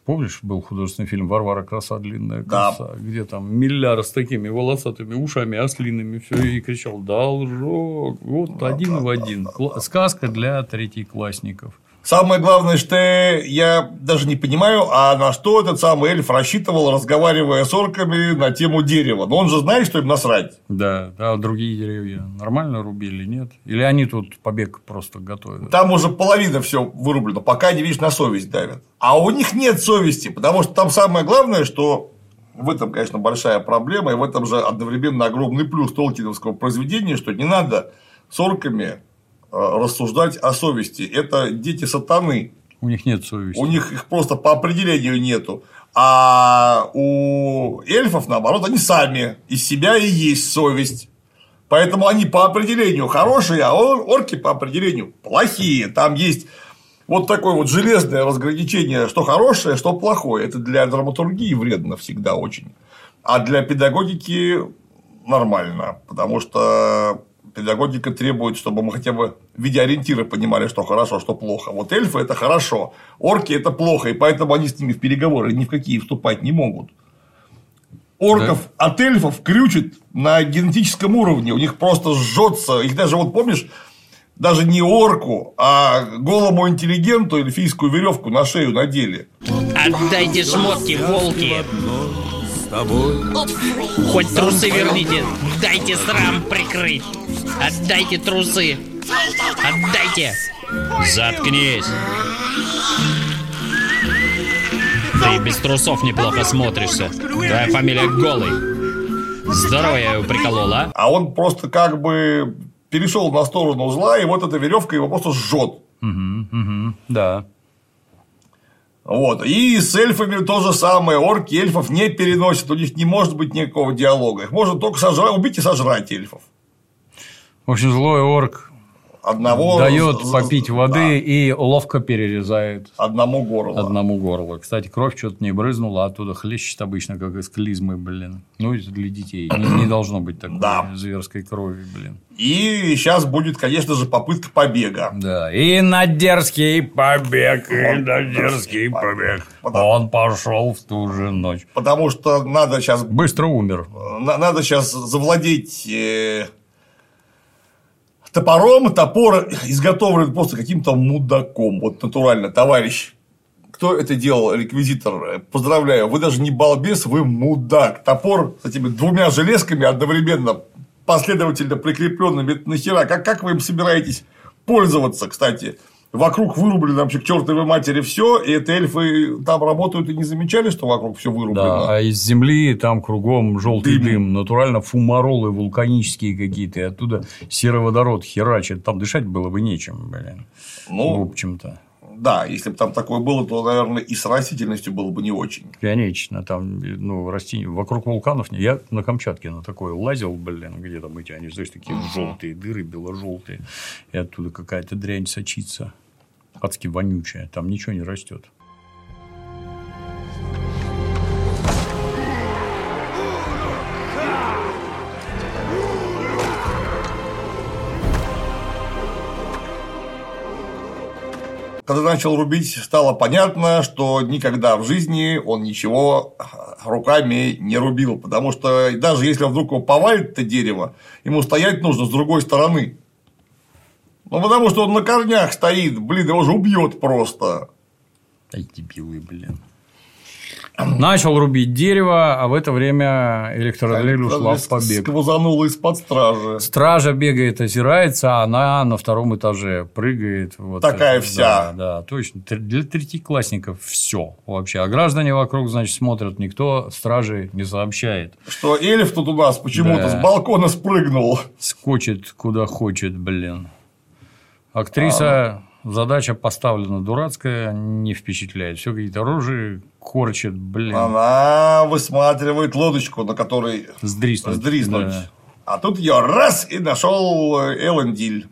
Помнишь, был художественный фильм «Варвара краса, длинная Да. коса», где там миллиард с такими волосатыми ушами, ослиными, все и кричал «Должок!» Вот один в один. Кла- Сказка для третьеклассников. Самое главное, что я даже не понимаю, а на что этот самый эльф рассчитывал, разговаривая с орками на тему дерева. Но он же знает, что им насрать. Да, а другие деревья нормально рубили, нет? Или они тут побег просто готовят? Там уже половина все вырублено, пока они, видишь, на совесть давят. А у них нет совести, потому что там самое главное, что в этом, конечно, большая проблема, и в этом же одновременно огромный плюс толкиновского произведения, что не надо с орками рассуждать о совести. Это дети сатаны. У них нет совести. У них их просто по определению нету. А у эльфов, наоборот, они сами из себя и есть совесть. Поэтому они по определению хорошие, а ор- орки по определению плохие. Там есть вот такое вот железное разграничение, что хорошее, что плохое. Это для драматургии вредно всегда очень. А для педагогики нормально. Потому что педагогика требует, чтобы мы хотя бы в виде ориентира понимали, что хорошо, что плохо. Вот эльфы это хорошо, орки это плохо, и поэтому они с ними в переговоры ни в какие вступать не могут. Орков от эльфов крючит на генетическом уровне, у них просто жжется, их даже вот помнишь, даже не орку, а голому интеллигенту эльфийскую веревку на шею надели. Отдайте шмотки, волки! Хоть трусы верните, дайте срам прикрыть! Отдайте трусы! Отдайте! Заткнись. Ты и без трусов неплохо смотришься. Твоя фамилия Голый. Здорово я его приколол, а? А он просто как бы перешел на сторону зла, и вот эта веревка его просто жжет. Мгм, мгм, Да. Вот. И с эльфами то же самое. Орки эльфов не переносят, у них не может быть никакого диалога. Их можно только сожрать, убить и сожрать эльфов. В общем, злой орк Одного дает з- попить воды и ловко перерезает одному горло. одному горло. Кстати, кровь что-то не брызнула, оттуда хлещет обычно, как из клизмы, блин. Ну, это для детей. Не, не должно быть такой зверской крови, блин. И сейчас будет, конечно же, попытка побега. Да, и на дерзкий побег, и на дерзкий побег. Он пошел в ту же ночь. Потому что надо сейчас Быстро умер. На- Надо сейчас завладеть э, топором. Топор изготовлен просто каким-то мудаком. Вот натурально, товарищ. Кто это делал, реквизитор? Поздравляю, вы даже не балбес, вы мудак. Топор с этими двумя железками одновременно последовательно прикрепленными. Нахера? Как, как вы им собираетесь пользоваться, кстати? Вокруг вырублено вообще к чертовой матери все, и это эльфы там работают и не замечали, что вокруг все вырублено. Да, а из земли там кругом желтый дым. натурально фумаролы вулканические какие-то, и оттуда сероводород херачит. Там дышать было бы нечем, блин. Ну, в общем-то. Да, если бы там такое было, то, наверное, и с растительностью было бы не очень. Конечно, там, ну, растения вокруг вулканов. не- Я на Камчатке на такое лазил, блин, где там эти, они, знаешь, такие желтые дыры, бело-желтые, и оттуда какая-то дрянь сочится. Адски вонючая, там ничего не растет. Когда начал рубить, стало понятно, что никогда в жизни он ничего руками не рубил, потому что даже если вдруг его повалит это дерево, ему стоять нужно с другой стороны. Ну, потому что он на корнях стоит, блин, его же убьет просто. Ай, дебилы, блин. Начал рубить дерево, а в это время электродрель ушла в побег. Сквозанула из-под стражи. Стража бегает, озирается, а она на втором этаже прыгает. Вот Такая это, вся. Да, да, точно. Для третьеклассников все вообще. А граждане вокруг, значит, смотрят, никто стражи не сообщает. Что эльф тут у нас почему-то Да. с балкона спрыгнул. Скочит куда хочет, блин. Актриса, задача поставлена дурацкая, не впечатляет. Все какие-то рожи корчит, блин. Она высматривает лодочку, на которой Сдриснуть. сдриснуть. Да. А тут ее раз и нашел Элендиль.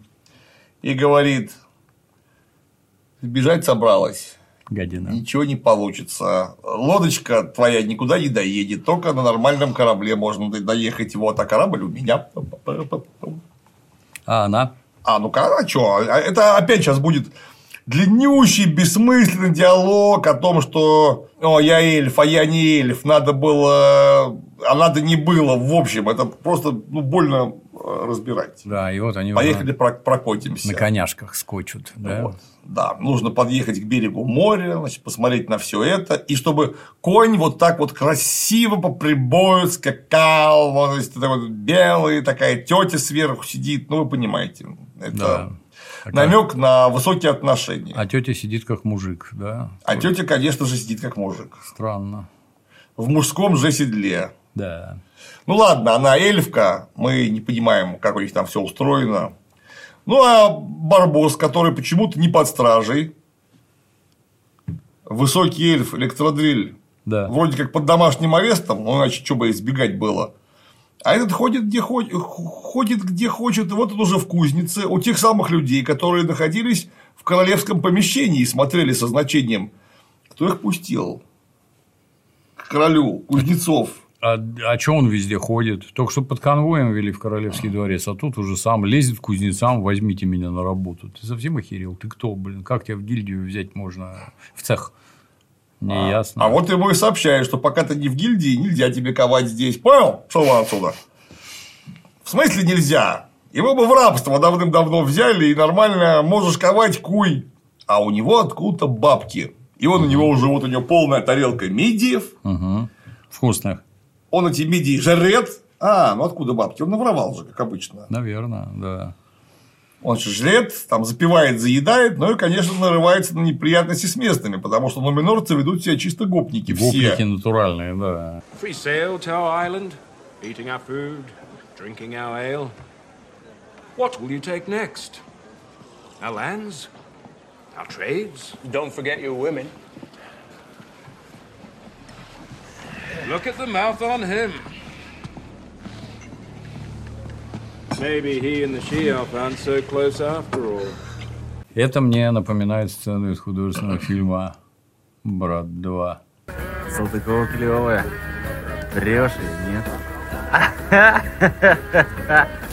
И говорит, бежать собралась. Гадина. Ничего не получится. Лодочка твоя никуда не доедет. Только на нормальном корабле можно до- доехать. Вот, а корабль у меня. А она? А, ну а что? Это опять сейчас будет длиннющий, бессмысленный диалог о том, что о, я эльф, а я не эльф, надо было, а надо не было. В общем, это просто ну, больно разбирать. Да, и вот они Поехали про- прокатимся. на коняшках скочут. Да? Вот. Да, нужно подъехать к берегу моря, значит, посмотреть на все это, и чтобы конь вот так вот красиво по прибою скакал, вот, значит, вот белый, такая тетя сверху сидит, ну вы понимаете, это Да. намек на высокие отношения. А тетя сидит как мужик, да? А тетя, конечно же, сидит как мужик. Странно. В мужском же седле. Да. Ну ладно, она эльфка, мы не понимаем, как у них там все устроено. Ну а Барбос, который почему-то не под стражей, высокий эльф, электродрель, Да. вроде как под домашним арестом, ну иначе что бы избегать было. А этот ходит где, хочет, ходит где хочет, вот он уже в кузнице у тех самых людей, которые находились в королевском помещении и смотрели со значением, кто их пустил к королю Кузнецов. А, а что он везде ходит? Только что под конвоем вели в Королевский дворец, а тут уже сам лезет к кузнецам, возьмите меня на работу. Ты совсем охерел? Ты кто, блин? Как тебя в гильдию взять можно? В цех? Не ясно. А вот ему и сообщают, что пока ты не в гильдии, нельзя тебе ковать здесь. Понял? Вы отсюда? В смысле нельзя? Его бы в рабство давным-давно взяли и нормально можешь ковать куй. А у него откуда-то бабки. И он у него уже вот у него полная тарелка мидиев. Угу. Вкусных. Он эти мидии жрет. А, ну откуда бабки? Он навровал же, как обычно. Наверное, да. Он же жрет, там запивает, заедает, ну и, конечно, нарывается на неприятности с местными, потому что нуминорцы ведут себя чисто гопники, Гопники все. натуральные, да. We sail to our island, eating our food, drinking our ale, what will you take next? Our lands? Our trades? Don't forget your women. Look at the mouth on him. Maybe he and the she-elf aren't so close after all. Это мне напоминает сцену из художественного фильма «Брат 2». Салтыкова клевая. Врешь или нет? (laughs)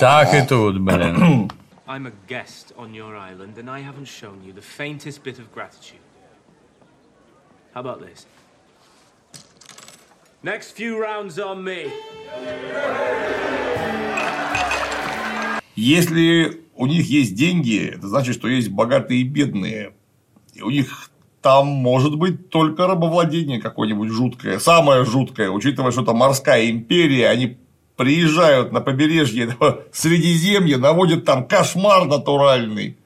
Так и тут, блин. I'm a guest on your island, and I haven't shown you the faintest bit of gratitude. How about this? Next few rounds on me. Если у них есть деньги, это значит, что есть богатые и бедные. И у них там может быть только рабовладение какое-нибудь жуткое. Самое жуткое, учитывая, что это морская империя, они приезжают на побережье этого Средиземья, наводят там кошмар натуральный,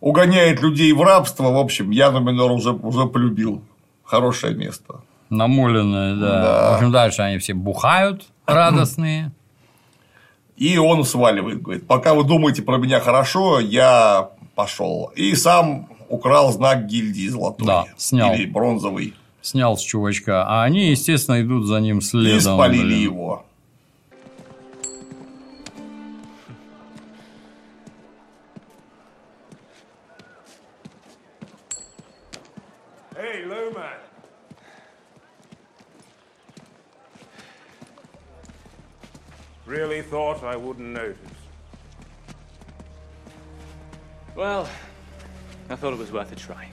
угоняет людей в рабство. В общем, я Нуминор уже, уже полюбил. Хорошее место. Намоленное, да. Да. В общем, дальше они все бухают радостные. И он сваливает, говорит, пока вы думаете про меня хорошо, я пошел. И сам украл знак гильдии золотой. Да, снял. Или бронзовый. Снял с чувачка. А они, естественно, идут за ним И следом. спалили блин. его. Really thought I wouldn't notice. Well, I thought it was worth a try.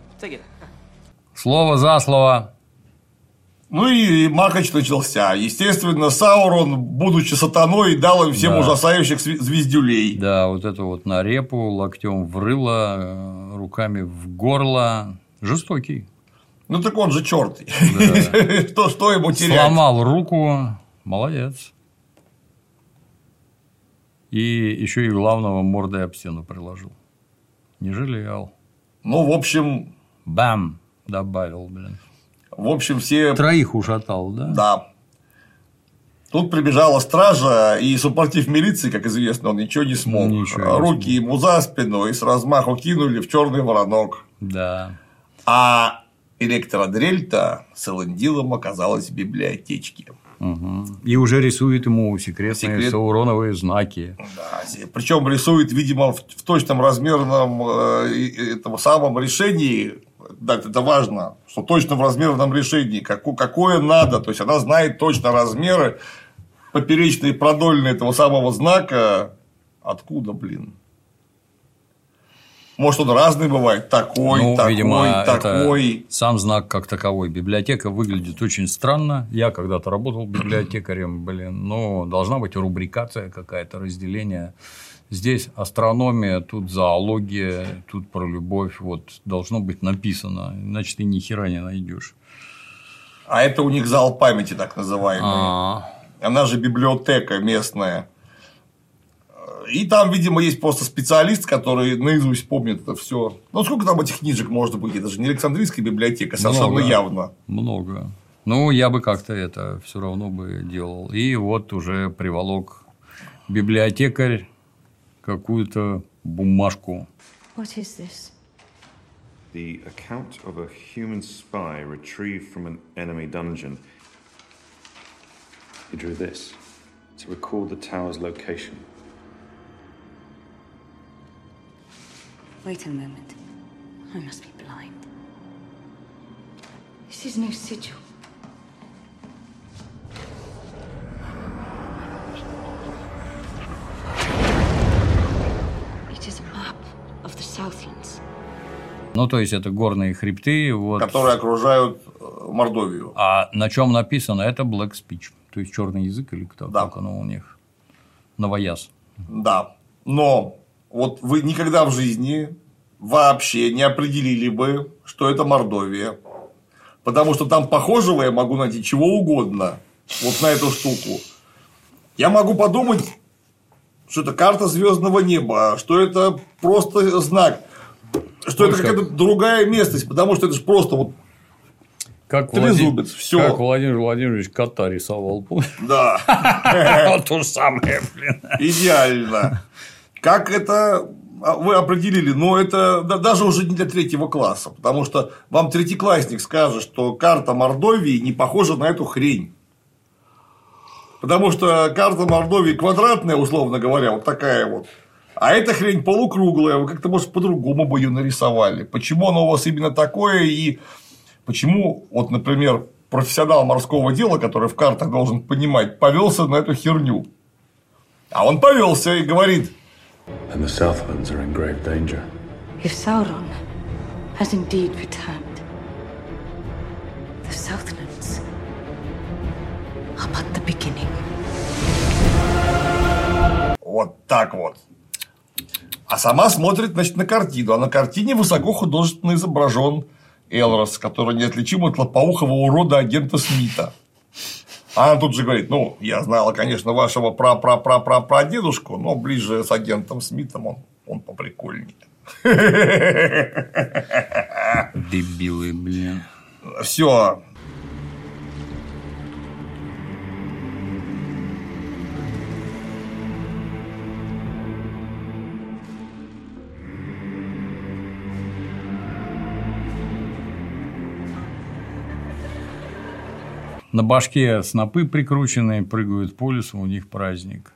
(laughs) Take it. Слово за слово. Ну и Махач начался. Естественно, Саурон, будучи сатаной, дал им всем Да. ужасающих звездюлей. Да, вот это вот на репу, локтем в рыло, э, руками в горло. Жестокий. Ну так он же черт. (laughs) что, что ему терять? Сломал руку. Молодец. И еще и главного мордой об стену приложил. Не жалел. Ну, в общем, Бам! Добавил, блин. в общем, все... Троих ушатал, да? Да. Тут прибежала стража, и супротив милиции, как известно, он ничего не смог. Ничего не Руки ему за спину и с размаху кинули в черный воронок. Да. А электродрель-то с Элендилом оказалась в библиотечке. И уже рисует ему секретные Секрет- сауроновые знаки. Причем рисует, видимо, в, в точном размерном э, этого самом решении. Да, это важно, что точно в размерном решении, како- какое надо. То есть она знает точно размеры поперечные и продольные этого самого знака. Откуда, блин? Может, он разный бывает, такой, ну, такой, видимо, такой. это сам знак как таковой. Библиотека выглядит очень странно. Я когда-то работал (clears throat) библиотекарем, блин, но должна быть рубрикация какая-то, разделение. Здесь астрономия, тут зоология, тут про любовь. Вот должно быть написано, иначе ты ни хера не найдешь. А это у них зал памяти, так называемый. А. Она же библиотека местная. И там, видимо, есть просто специалист, который наизусть помнит это все. Ну, сколько там этих книжек может быть? Это же не Александрийская библиотека, совершенно Много. явно. Много. Ну, я бы как-то это все равно бы делал. И вот уже приволок библиотекарь какую-то бумажку. What is this? The account of a human spy retrieved from an enemy dungeon. He drew this to record the tower's location. Wait a moment. I must be blind. This is no sigil. It is a map of the Southlands. Ну, то есть, это горные хребты. Вот. Которые окружают э, Мордовию. А на чем написано? Это Black Speech. То есть, черный язык или кто? Да. Как оно у них? Новояз. Да. Но вот вы никогда в жизни вообще не определили бы, что это Мордовия. Потому что там похожего я могу найти чего угодно. Вот на эту штуку. Я могу подумать, что это карта звездного неба, что это просто знак, что это Слушай, какая-то другая местность, потому что это же просто вот Как трезубец, все. Как Владимир Владимирович кота рисовал. помнишь? Да. (laughs) Вот то же самое, блин. Идеально. Как это а, вы определили? Но это да, даже уже не для третьего класса, потому что вам третьеклассник скажет, что карта Мордовии не похожа на эту хрень. Потому что карта Мордовии квадратная, условно говоря, вот такая вот. А эта хрень полукруглая, вы как-то, может, по-другому бы ее нарисовали. Почему оно у вас именно такое и почему, вот, например, профессионал морского дела, который в картах должен понимать, повелся на эту херню. А он повелся и говорит, And the Southlands are in grave danger. If Sauron has indeed returned, the Southlands are but the beginning. Вот так вот. А сама смотрит, значит, на картину. А на картине высоко художественно изображен Элрос, который неотличим от лопоухого урода агента Смита. Она тут же говорит, ну, я знала, конечно, вашего пра-пра-пра-пра-прадедушку, но ближе с агентом Смитом он, он поприкольнее. Дебилы, блин. Все. На башке снопы прикрученные, прыгают по лесу, у них праздник.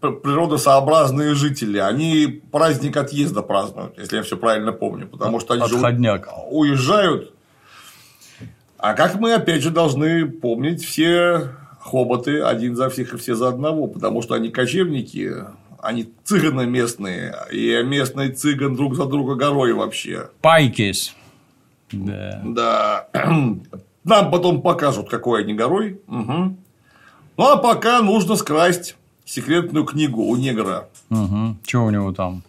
Природосообразные жители, они праздник отъезда празднуют, если я все правильно помню, потому что они же Отходняк. уезжают. А как мы опять же должны помнить все хоботы один за всех и все за одного, потому что они кочевники, Они цыганы местные, и местный цыган друг за друга горой вообще. Пайкис. Да. Да. (clears throat) Нам потом покажут, какой они горой. Угу. Ну, а пока нужно скрасть секретную книгу у негра. Угу. Что у него там?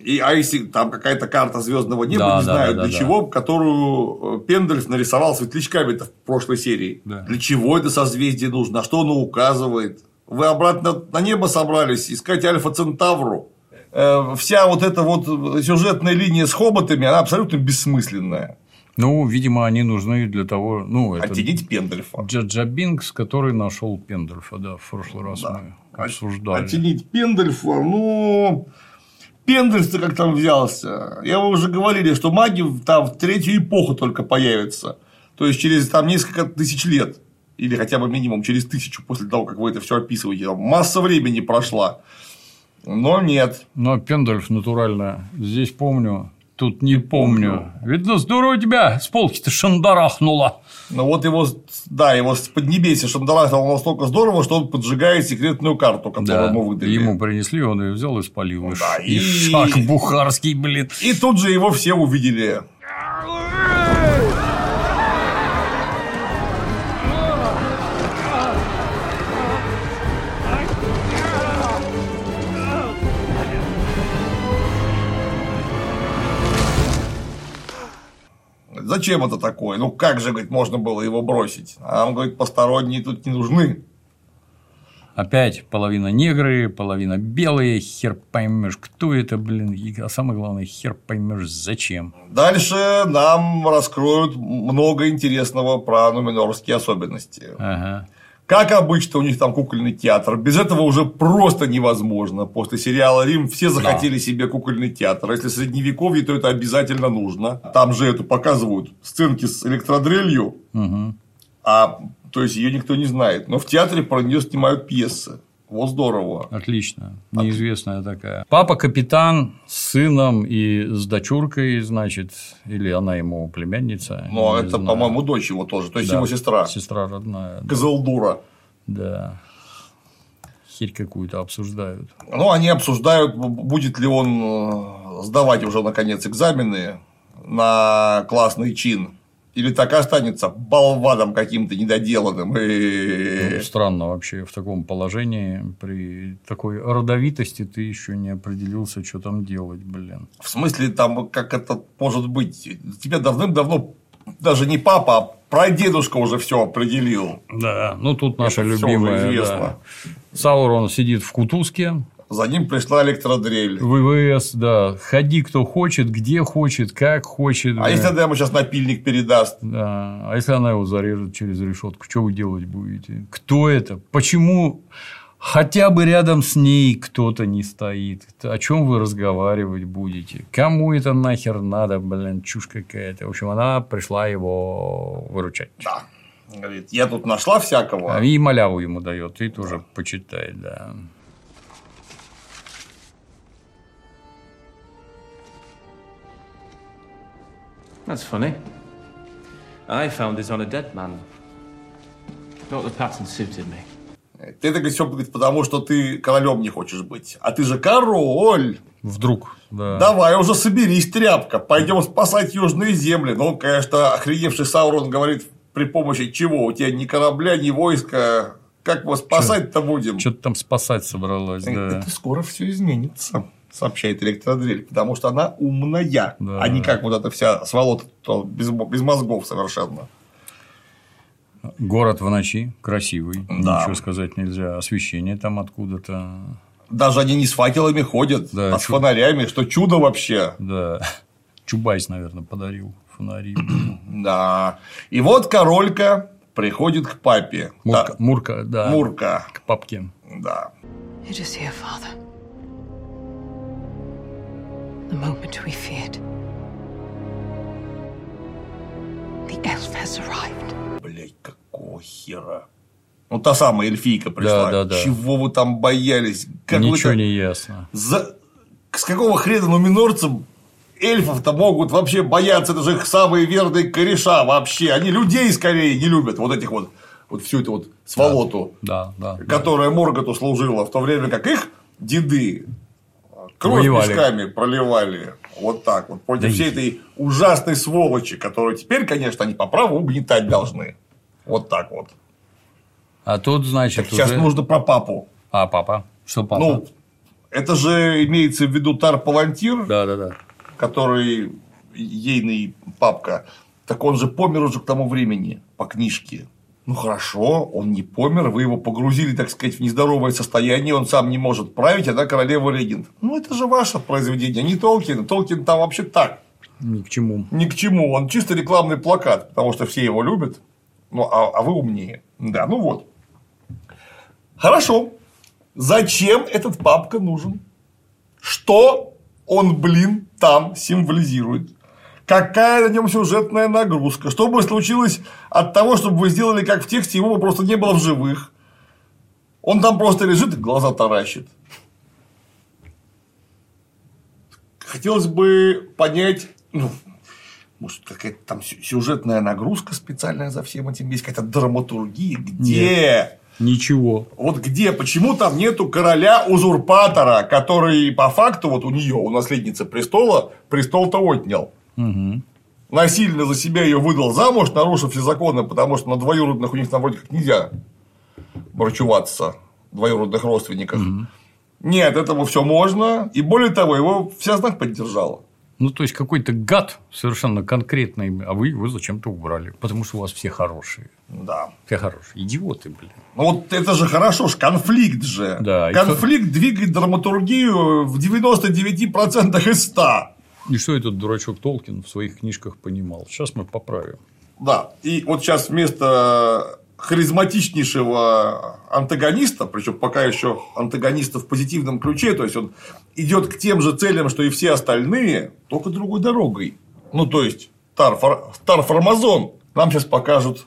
И, а если там какая-то карта звездного неба, Да, не да, знаю да, для да, чего, которую э, Пендальф нарисовал светлячками в прошлой серии. Для чего это созвездие нужно? На что оно указывает? Вы обратно на небо собрались искать Альфа Центавру. Э, Вся вот эта вот сюжетная линия с хоботами, она абсолютно бессмысленная. Ну, видимо, они нужны для того, ну, это Оттенить Пендальфа. Джаджа Бинкс, который нашел Пендальфа, да, в прошлый раз мы обсуждали. Оценить Пендальфа, ну... Пендальф-то как там взялся? Я вы уже говорили, что маги там в третью эпоху только появятся. То есть, через там несколько тысяч лет. Или хотя бы минимум через тысячу после того, как вы это все описываете. Там масса времени прошла. Но нет. Но Пендальф натурально. Здесь помню, тут не помню. Видно, здорово тебя с полки-то шандарахнуло. Ну вот его, да, его с поднебесья шандарахнуло настолько здорово, что он поджигает секретную карту, которую Да, мы выдали. ему принесли, он ее взял и спалил. И ш- и и- шаг бухарский, блин. И тут же его все увидели. Зачем это такое? Ну как же, говорит, можно было его бросить? А он говорит, посторонние тут не нужны. Опять половина негры, половина белые, хер поймешь, кто это, блин, и- а самое главное, хер поймешь, зачем. Дальше нам раскроют много интересного про нуменорские особенности. Ага. Как обычно, у них там кукольный театр. Без этого уже просто невозможно. После сериала Рим все захотели себе кукольный театр. Если средневековье, то это обязательно нужно. Там же это показывают сценки с электродрелью, Мгм. а то есть ее никто не знает. Но в театре про нее снимают пьесы. Вот здорово. Отлично. Неизвестная такая. Папа капитан с сыном и с дочуркой, значит, или она ему племянница. Ну, а это, знаю. по-моему, дочь его тоже. То есть Да, его сестра. Сестра родная. Козелдура. Да. Херь какую-то обсуждают. Ну, они обсуждают, будет ли он э, сдавать уже наконец экзамены на классный чин. Или так останется болваном каким-то недоделанным. Ну, Странно вообще в таком положении, при такой родовитости ты еще не определился, что там делать, блин. В смысле, там, как это может быть? Тебя давным-давно даже не папа, а прадедушка уже все определил. Да, ну тут наша Это любимая. да. Саурон сидит в Кутузке. За ним пришла электродрель. ВВС, да. Ходи кто хочет, где хочет, как хочет. А блин. если она ему сейчас напильник передаст? Да. А если она его зарежет через решетку, что вы делать будете? Кто это? Почему хотя бы рядом с ней кто-то не стоит? О чем вы разговаривать будете? Кому это нахер надо, блин, чушь какая-то. В общем, она пришла его выручать. Да. Говорит, я тут нашла всякого. И маляву ему дает, и тоже почитай, да. That's funny. I found this on a dead man. Thought the pattern suited me. Ты это все потому, что ты королем не хочешь быть. А ты же король. Вдруг, да. Давай уже соберись, тряпка. Пойдем спасать южные земли. Ну, конечно, охреневший Саурон говорит, при помощи чего? У тебя ни корабля, ни войска. Как мы спасать-то будем? Что-то там спасать собралась, да. Это скоро все изменится, сообщает электродрель, потому что она умная, Да. а не как вот эта вся сволота без, без мозгов совершенно. Город в ночи красивый, Да. ничего сказать нельзя. Освещение там откуда-то. Даже они не с факелами ходят, Да, а с чу- фонарями, что чудо вообще. Да. (laughs) Чубайс, наверное, подарил фонари. Да. И вот королька приходит к папе. Мурка, Да, Мурка, да. Мурка. К папке. Да. It is here, Father. The moment we feared. The elf has arrived. Блять, какого хера? Ну, та самая эльфийка пришла. Да, да, да. Чего вы там боялись? Как вы Ничего там- не ясно. За... С какого хрена нуминорцы эльфов-то могут вообще бояться? Это же их самые верные кореша вообще. Они людей скорее не любят. Вот этих вот, вот всю эту вот сволоту, Да, да. которая Морготу служила, в то время как их деды кровь Воевали. песками проливали. Вот так вот. Против Да всей этой ужасной сволочи, которую теперь, конечно, они по праву угнетать должны. Вот так вот. А тут, значит, Так сейчас уже- нужно про папу. А, папа? Что папа? Ну, это же имеется в виду Тар-Палантир, да, да, да. который ейный папка. Так он же помер уже к тому времени по книжке. Ну хорошо, он не помер, вы его погрузили, так сказать, в нездоровое состояние, он сам не может править, она королева регент. Ну это же ваше произведение, не Толкин. Толкин там вообще так, Ни к чему. ни к чему. Он чисто рекламный плакат, потому что все его любят. Ну, а, а вы умнее. Да, ну вот. Хорошо. Зачем этот папка нужен? Что он, блин, там символизирует? Какая на нем сюжетная нагрузка? Что бы случилось от того, чтобы вы сделали как в тексте, его бы просто не было в живых? Он там просто лежит и глаза таращит. Хотелось бы понять, ну, может, какая-то там сю- сюжетная нагрузка специальная за всем этим есть, какая-то драматургия. Где? Нет. Ничего. Вот где? Почему там нету короля-узурпатора, который по факту вот у нее, у наследницы престола, престол-то отнял? Мгм. Насильно за себя ее выдал замуж, нарушив все законы, потому что на двоюродных у них на вроде как нельзя борчуваться, двоюродных родственниках. Нет, этому все можно. И более того, его вся знать поддержала. Ну, то есть, какой-то гад совершенно конкретный, а вы его зачем-то убрали. Потому что у вас все хорошие. Да. Все хорошие. Идиоты, блин. Ну вот это же хорошо, ж конфликт же. Да, и конфликт двигает драматургию в 99% из 100. И что этот дурачок Толкин в своих книжках понимал? Сейчас мы поправим. Да. И вот сейчас вместо харизматичнейшего антагониста, причем пока еще антагониста в позитивном ключе, то есть он идет к тем же целям, что и все остальные, только другой дорогой. Ну, то есть Тарфармазон нам сейчас покажут,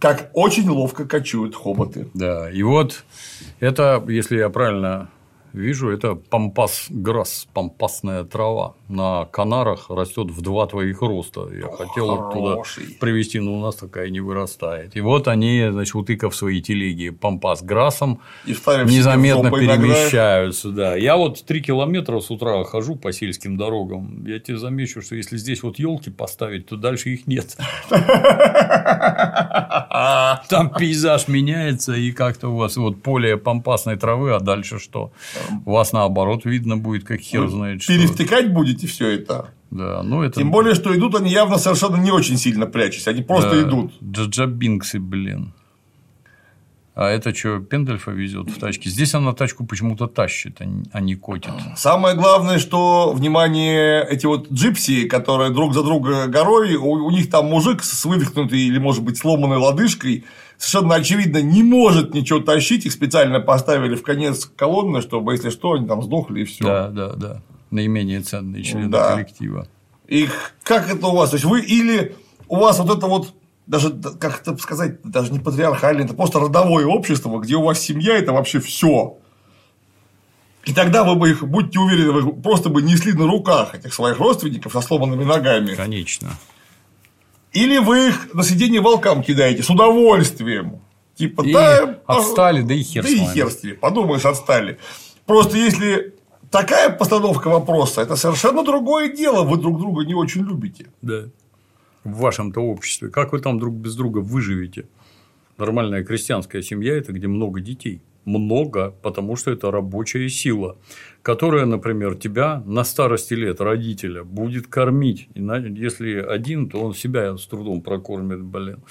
как очень ловко кочуют хоботы. Да, и вот это, если я правильно вижу, это пампас грасс, пампасная трава. На Канарах растет в два твоих роста. Я хотел оттуда хороший. привезти, но у нас такая не вырастает. И вот они, значит, утыкав свои телеги пампас грассом, И незаметно перемещаются. Да. Я вот три километра с утра хожу по сельским дорогам. Я тебе замечу, что если здесь вот елки поставить, то дальше их нет. (laughs) Там пейзаж меняется, и как-то у вас вот поле пампасной травы, а дальше что? Вас наоборот видно будет, как хер знает что. Перевтыкать будете все это. Да, ну это... Тем более, что идут они явно совершенно не очень сильно прячась. Они просто Да, идут. Джаджабинксы, блин. А это что, Пендельфа везет в тачке? Здесь она тачку почему-то тащит, а не- а не котит. Самое главное, что, внимание, эти вот джипси, которые друг за друга горой, у, у них там мужик с вывихнутой или, может быть, сломанной лодыжкой, совершенно очевидно, не может ничего тащить, их специально поставили в конец колонны, чтобы, если что, они там сдохли и все. Да, да, да. Наименее ценные члены Да. коллектива. И как это у вас? То есть вы или у вас вот это вот даже, как это сказать, даже не патриархальное, это просто родовое общество, где у вас семья это вообще все. И тогда вы бы их, будьте уверены, вы просто бы несли на руках этих своих родственников со сломанными ногами. Конечно. Или вы их на сиденье волкам кидаете с удовольствием. Типа, И да, отстали, да и хер да и хер с ними. Подумаешь, отстали. Просто если такая постановка вопроса, это совершенно другое дело. Вы друг друга не очень любите. Да. В вашем-то обществе. Как вы там друг без друга выживете? Нормальная крестьянская семья – это где много детей. Много, потому что это рабочая сила, которая, например, тебя на старости лет родителя будет кормить. Если один, то он себя с трудом прокормит, блин.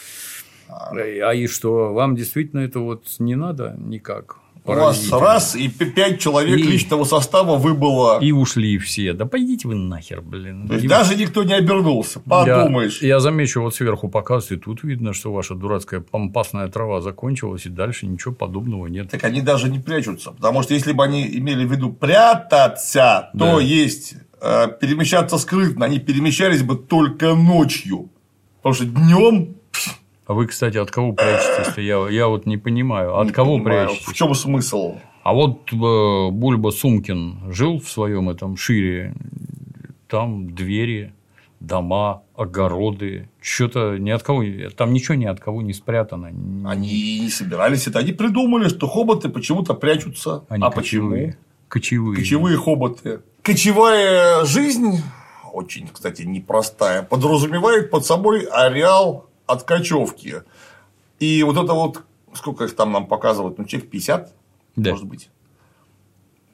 А и что, вам действительно это вот не надо никак? У вас раз и пять человек И- личного состава выбыло. И ушли все. Да пойдите вы нахер, блин. То есть И- даже никто не обернулся. Подумаешь. Я, я замечу, вот сверху показывают, и тут видно, что ваша дурацкая пампасная трава закончилась, и дальше ничего подобного нет. Так они даже не прячутся. Потому что если бы они имели в виду прятаться, то Да. есть э, перемещаться скрытно. Они перемещались бы только ночью. Потому что днем А вы, кстати, от кого прячетесь-то? Я, я вот не понимаю. От кого прячетесь? В чем смысл? А вот э, Бульба Сумкин жил в своем этом шире. Там двери, дома, огороды. Что-то ни от кого. Там ничего ни от кого не спрятано. Они не собирались это. Они придумали, что хоботы почему-то прячутся. Они а почему? кочевые. Кочевые. Кочевые хоботы. Кочевая жизнь, очень, кстати, непростая, подразумевает под собой ареал от кочевки. И вот это вот, сколько их там нам показывают, ну, человек 50, Да. может быть.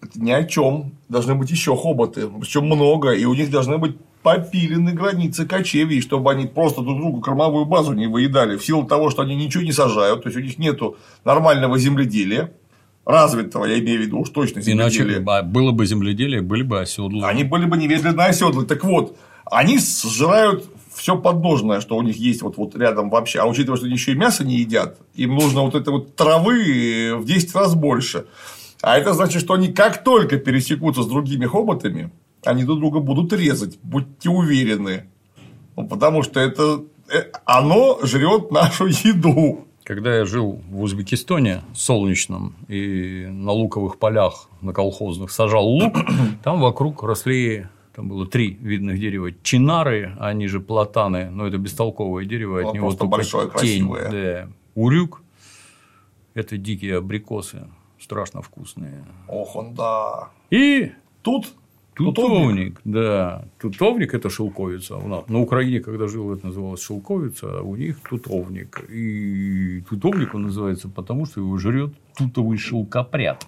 Это ни о чем. Должны быть еще хоботы, причем много, и у них должны быть попилены границы кочевий, чтобы они просто друг другу кормовую базу не выедали, в силу того, что они ничего не сажают, то есть у них нету нормального земледелия, развитого, я имею в виду уж точно Иначе земледелия. а, было бы земледелие, были бы оседлы. Они были бы немедленно оседлы. Так вот, они сжирают все подножное, что у них есть вот, вот рядом вообще. А учитывая, что они еще и мясо не едят, им нужно вот этой вот травы в 10 раз больше. А это значит, что они как только пересекутся с другими хоботами, они друг друга будут резать, будьте уверены. Ну, потому что это э, оно жрет нашу еду. Когда я жил в Узбекистане солнечном и на луковых полях на колхозных сажал лук, там вокруг росли там было три видных дерева. Чинары, они же платаны, но это бестолковое дерево, Ну, от него только большое, тень. красивое. Да. Урюк – это дикие абрикосы, страшно вкусные. Ох, он да. И тут Тутовник, да. Тутовник – это шелковица. У нас на Украине, когда жил, это называлось шелковица, а у них тутовник. И тутовник он называется потому, что его жрет тутовый шелкопряд.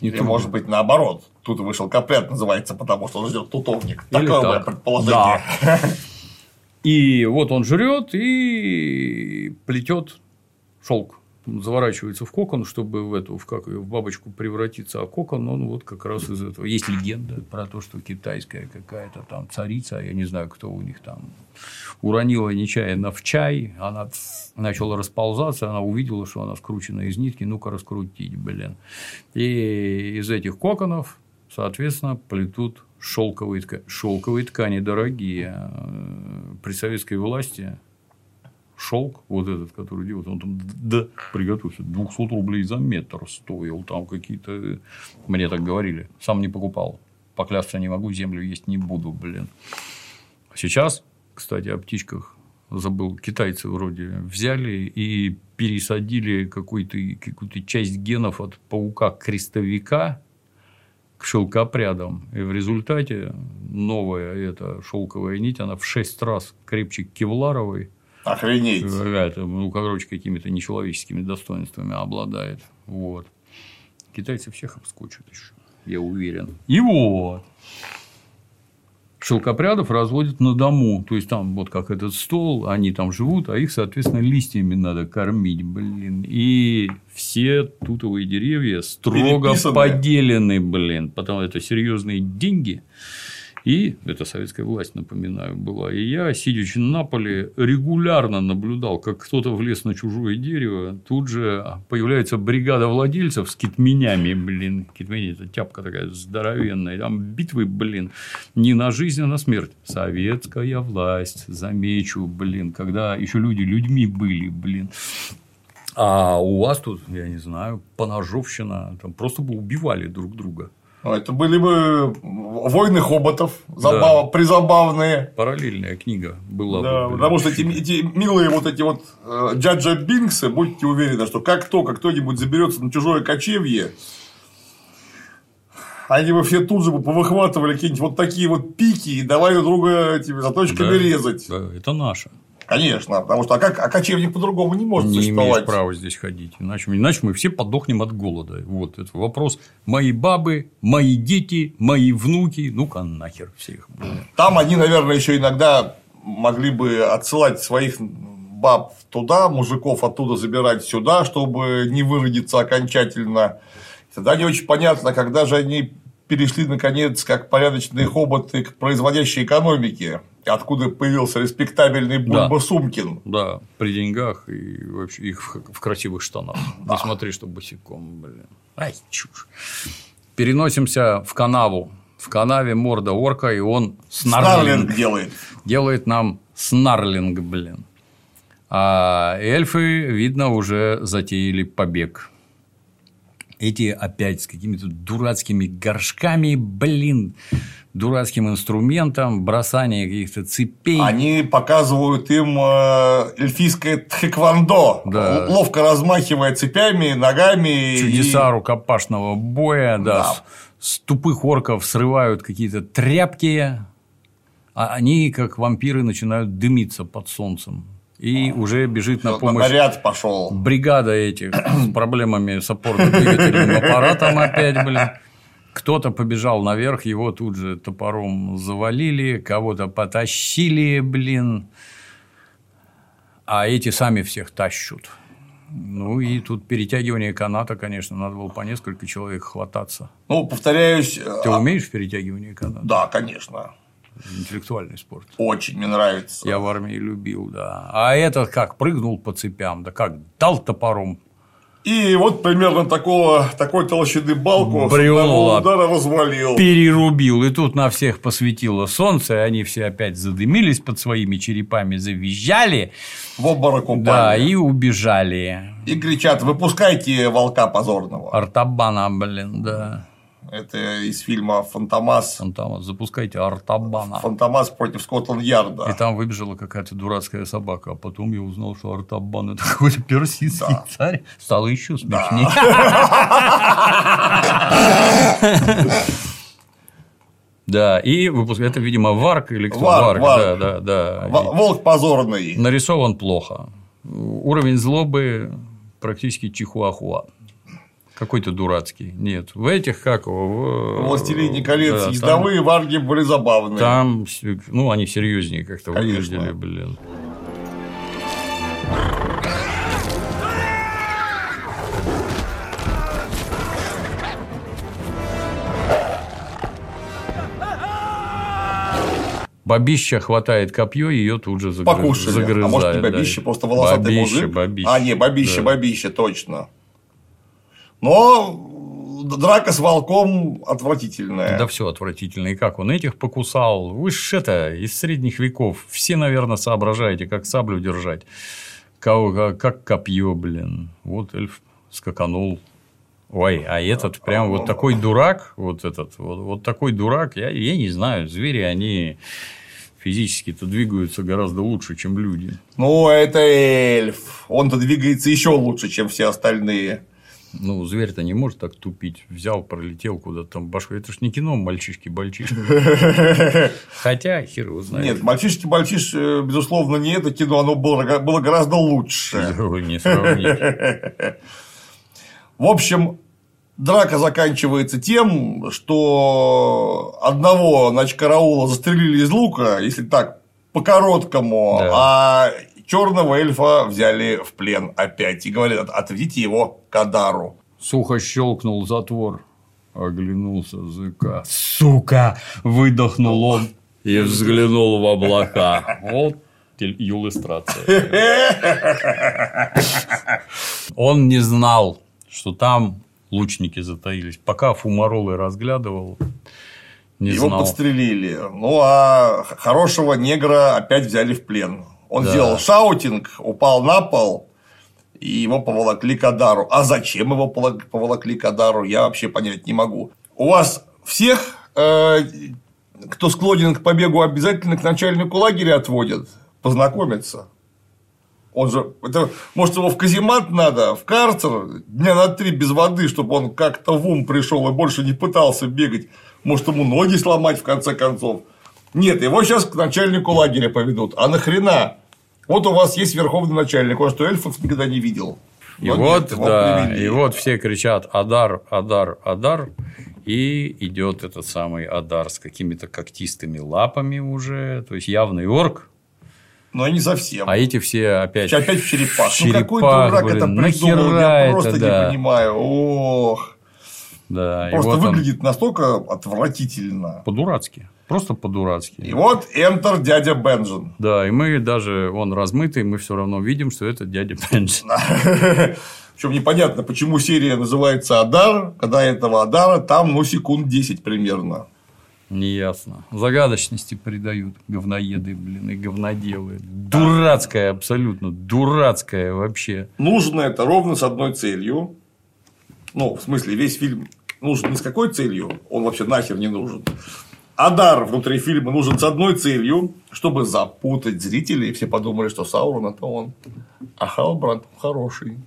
Не Или, может быть, наоборот. Тут вышел капрят называется, потому что он ждет тутовник. Или Такое так. предположение. И вот он жрет и плетет шелк. Заворачивается в кокон, чтобы в эту, в, как, в бабочку превратиться, а кокон, он вот как раз из этого. Есть легенда про то, что китайская какая-то там царица, я не знаю, кто у них там, уронила нечаянно в чай, она начала расползаться, она увидела, что она скручена из нитки, ну-ка раскрутить, блин. И из этих коконов, соответственно, плетут шелковые ткани. Шелковые ткани дорогие. Э, При советской власти шелк, вот этот, который делают, он там, да, приготовься, 200 рублей за метр стоил, там какие-то, мне так говорили, сам не покупал, поклясться не могу, землю есть не буду, блин. Сейчас, кстати, о птичках забыл, китайцы вроде взяли и пересадили какую-то какую часть генов от паука-крестовика к шелкопрядам. И в результате новая эта шелковая нить, она в 6 раз крепче кевларовой. Охренеть. Это, ну, короче, какими-то нечеловеческими достоинствами обладает. Вот. Китайцы всех обскочат еще, я уверен. И вот. Шелкопрядов разводят на дому. То есть, там вот как этот стол, они там живут, а их, соответственно, листьями надо кормить, блин. И все тутовые деревья строго поделены, блин. Потому это серьезные деньги. И это советская власть, напоминаю, была. И я, сидячи на поле, регулярно наблюдал, как кто-то влез на чужое дерево. Тут же появляется бригада владельцев с китменями, блин. Китмени – это тяпка такая здоровенная. Там битвы, блин, не на жизнь, а на смерть. Советская власть, замечу, блин, когда еще люди людьми были, блин. А у вас тут, я не знаю, поножовщина, там просто бы убивали друг друга. Ну, Это были бы войны хоботов, забав... призабавные. Параллельная книга была. Да, бы, потому что эти, эти милые вот эти вот э, Джаджа Бинксы, будьте уверены, что как только кто-нибудь заберется на чужое кочевье, они бы все тут же бы повыхватывали какие-нибудь вот такие вот пики и давай друг друга этими заточками Да, резать. Да, это наше. Конечно, потому что а как а кочевник по-другому не может не существовать. имеешь права здесь ходить. Иначе, иначе мы все подохнем от голода. Вот это вопрос. Мои бабы, мои дети, мои внуки. Ну-ка нахер всех. Там они, наверное, еще иногда могли бы отсылать своих баб туда, мужиков оттуда забирать сюда, чтобы не выродиться окончательно. Тогда не очень понятно, когда же они перешли, наконец, как порядочные хоботы к производящей экономике, откуда появился респектабельный Бульба Да. Сумкин. Да, при деньгах и вообще их в красивых штанах. Не смотри, что босиком, блин. Ай, чушь. Переносимся в канаву. В канаве морда орка, и он снарлинг. Снарлинг делает. Делает нам снарлинг, блин. А эльфы, видно, уже затеяли побег. Эти опять с какими-то дурацкими горшками, блин, дурацким инструментом, бросание каких-то цепей. Они показывают им э, эльфийское тхэквондо, Да. Ловко размахивая цепями, ногами. и- чудеса рукопашного боя, да, Да. с- с тупых орков срывают какие-то тряпки, а они, как вампиры, начинают дымиться под солнцем. И уже бежит на помощь наряд пошел. бригада этих с проблемами с опорно-двигательным аппаратом опять, блин. Кто-то побежал наверх, его тут же топором завалили, кого-то потащили, блин. А эти сами всех тащут. Ну, и тут перетягивание каната, конечно, надо было по несколько человек хвататься. Ну, повторяюсь... Ты а- умеешь в перетягивании каната? Да, конечно. Интеллектуальный спорт. Очень мне нравится. Я в армии любил, да. А этот как, прыгнул по цепям, да как, дал топором. И вот примерно такого, такой толщины балку одного удара развалил. Перерубил. И тут на всех посветило солнце, и они все опять задымились под своими черепами, завизжали. В обморок упали. Да, и убежали. И кричат, выпускайте волка позорного. Артабана, блин, да. Это из фильма «Фантомас». Фантомас, запускайте Артабана. «Фантомас против Скотланд-Ярда». И там выбежала какая-то дурацкая собака. А потом я узнал, что Артабан – это какой-то персидский царь. Стало еще смешнее. Да, и выпуск... это, видимо, Варк или кто? Варк, да, Варк. да, да. В- Волк позорный. Нарисован плохо. Уровень злобы практически чихуахуа. Какой-то дурацкий. Нет. В этих как его? в- «Властелине колец» да, там- ездовые варги были забавные. Там, ну, они серьезнее как-то Конечно. выглядели, блин. Бабища хватает копье, ее тут же загры- Покушали. загрызает. а может, не да. бабище, просто волосатый Бабище, мужик. бабище. А, не, бабище, Да. бабище, точно. Но драка с волком отвратительная. Да все отвратительно. И как он этих покусал? Вы ж это, из средних веков. Все, наверное, соображаете, как саблю держать. Как копье, блин. Вот эльф скаканул. Ой, а этот прям вот такой дурак, вот этот, вот, вот такой дурак, я, я не знаю, звери, они физически-то двигаются гораздо лучше, чем люди. Ну, это эльф. Он-то двигается еще лучше, чем все остальные. Ну, зверь-то не может так тупить. Взял, пролетел куда-то там башку. Это ж не кино мальчишки-бальчишки. (laughs) Хотя, хер его знает. Нет, мальчишки мальчиш, э, безусловно, не это кино, оно было, было гораздо лучше. (laughs) Не сравнить. В общем, драка заканчивается тем, что одного нач караула застрелили из лука, если так, по-короткому, а черного эльфа взяли в плен опять и говорят, отведите его к Адару. Сухо щелкнул затвор. Оглянулся ЗК. Сука! Выдохнул он и взглянул в облака. Вот иллюстрация. Он не знал, что там лучники затаились. Пока фумаролы разглядывал, не его знал. подстрелили. Ну, а хорошего негра опять взяли в плен. Он Да. сделал шаутинг, упал на пол, и его поволокли к Адару. А зачем его поволокли к Адару, я вообще понять не могу. У вас всех, э, кто склонен к побегу, обязательно к начальнику лагеря отводят познакомиться. Он же, это, может, его в каземат надо, в карцер, дня на три без воды, чтобы он как-то в ум пришел и больше не пытался бегать. Может, ему ноги сломать, в конце концов. Нет, его сейчас к начальнику лагеря поведут. А нахрена? Вот у вас есть верховный начальник, он что, эльфов никогда не видел. И Но вот, нет, да, привели. и вот все кричат Адар, Адар, Адар. И идет этот самый Адар с какими-то когтистыми лапами уже. То есть явный орк. Но не совсем. А эти все опять, Опять в черепах. в ну, какой черепах, дурак блин, это придумал, я это, просто да. не понимаю. Ох. Да, Просто вот он выглядит настолько отвратительно. по-дурацки. Просто по-дурацки. И вот Enter дядя Бенджин. Да, и мы даже, он размытый, мы все равно видим, что это дядя Бенджин. (laughs) Причем непонятно, почему серия называется Адар, когда этого Адара там, ну, секунд 10 примерно. Неясно. Загадочности придают говноеды, блин, и говноделы. Дурацкая абсолютно, дурацкая вообще. Нужно это ровно с одной целью. Ну, в смысле, весь фильм нужен не с какой целью, он вообще нахер не нужен. Адар внутри фильма нужен с одной целью, чтобы запутать зрителей, и все подумали, что Саурон это он, а Халбранд хороший.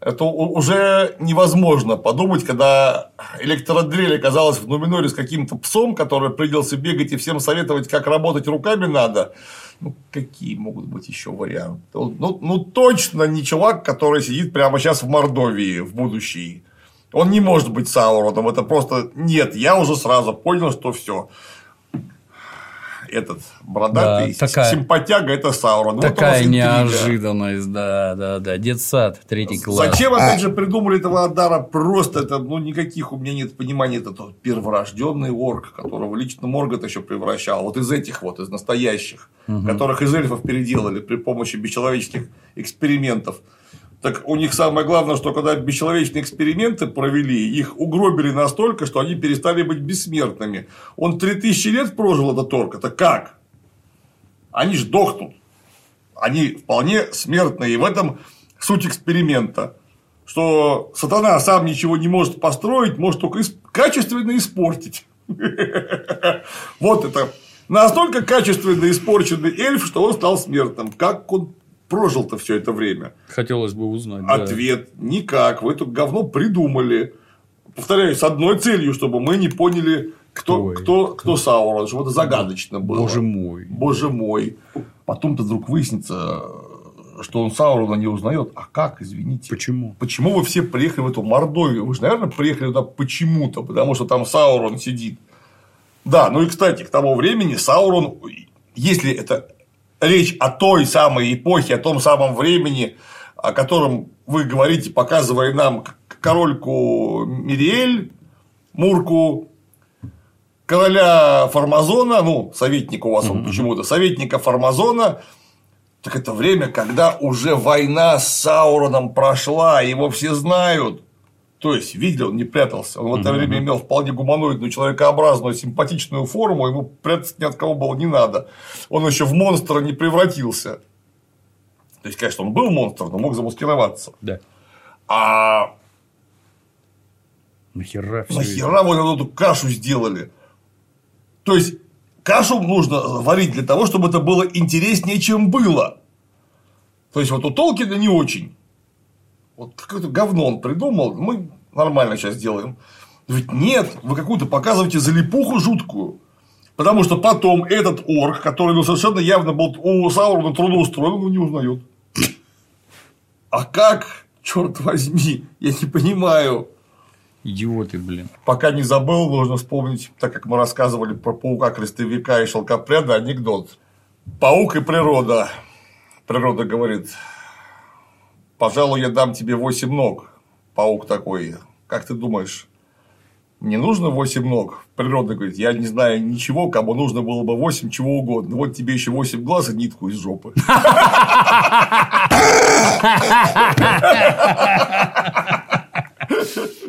Это уже невозможно подумать, когда электродрель оказалась в Нуминоре с каким-то псом, который придется бегать и всем советовать, как работать руками надо. Ну, какие могут быть еще варианты? Ну, ну, точно не чувак, который сидит прямо сейчас в Мордовии в будущей. Он не может быть Сауроном. Это просто нет. Я уже сразу понял, что все. Этот бородатый Да, такая- симпатяга это Саурон. Вот Такая интрига. неожиданность, да, да, да. Детсад, третий класс. Зачем, опять же, придумали этого Адара? Просто это, ну, никаких у меня нет понимания. Это тот перворожденный орк, которого лично Моргот еще превращал. Вот из этих вот, из настоящих, Мгм. которых из эльфов переделали при помощи бесчеловеческих экспериментов. Так у них самое главное, что когда бесчеловечные эксперименты провели, их угробили настолько, что они перестали быть бессмертными. Он 3000 лет прожил этот орк. Это как? Они ж дохнут. Они вполне смертные. И в этом суть эксперимента. Что сатана сам ничего не может построить, может только качественно испортить. (laughs) Вот это настолько качественно испорченный эльф, что он стал смертным. Как он прожил-то все это время? Хотелось бы узнать. да. Ответ – никак. Вы это говно придумали. Повторяю, с одной целью, чтобы мы не поняли, кто, кто, кто Саурон, чтобы это загадочно было. Боже мой. Боже мой. Потом-то вдруг выяснится, что он Саурона не узнает. А как, извините? Почему? Почему вы все приехали в эту Мордовию? Вы же, наверное, приехали туда почему-то, потому что там Саурон сидит. Да, ну и, кстати, к тому времени Саурон, если это речь о той самой эпохе, о том самом времени, о котором вы говорите, показывая нам корольку Мириэль, Мурку, короля Формазона, ну, советника у вас он почему-то, советника Формазона, так это время, когда уже война с Сауроном прошла, его все знают. То есть, видел, он не прятался. Он в это время имел вполне гуманоидную, человекообразную, симпатичную форму, ему прятаться ни от кого было не надо. Он еще в монстра не превратился. То есть, конечно, он был монстром, но мог замаскироваться. Да. А Нахера все нахера вот эту кашу сделали? То есть, кашу нужно варить для того, чтобы это было интереснее, чем было. То есть, вот у Толкина не очень. Вот какое-то говно он придумал, мы нормально сейчас делаем. Ведь нет, вы какую-то показываете залипуху жуткую. Потому что потом этот орк, который ну, совершенно явно был у Саурона трудоустроен, он его не узнает. А как? Черт возьми, я не понимаю. Идиоты, блин. Пока не забыл, нужно вспомнить, так как мы рассказывали про паука крестовика и шелкопряда, анекдот. Паук и природа. Природа говорит, пожалуй, я дам тебе восемь ног. Паук такой, как ты думаешь, мне нужно восемь ног? Природа говорит, я не знаю ничего, кому нужно было бы восемь чего угодно. Вот тебе еще восемь глаз и нитку из жопы. (laughs)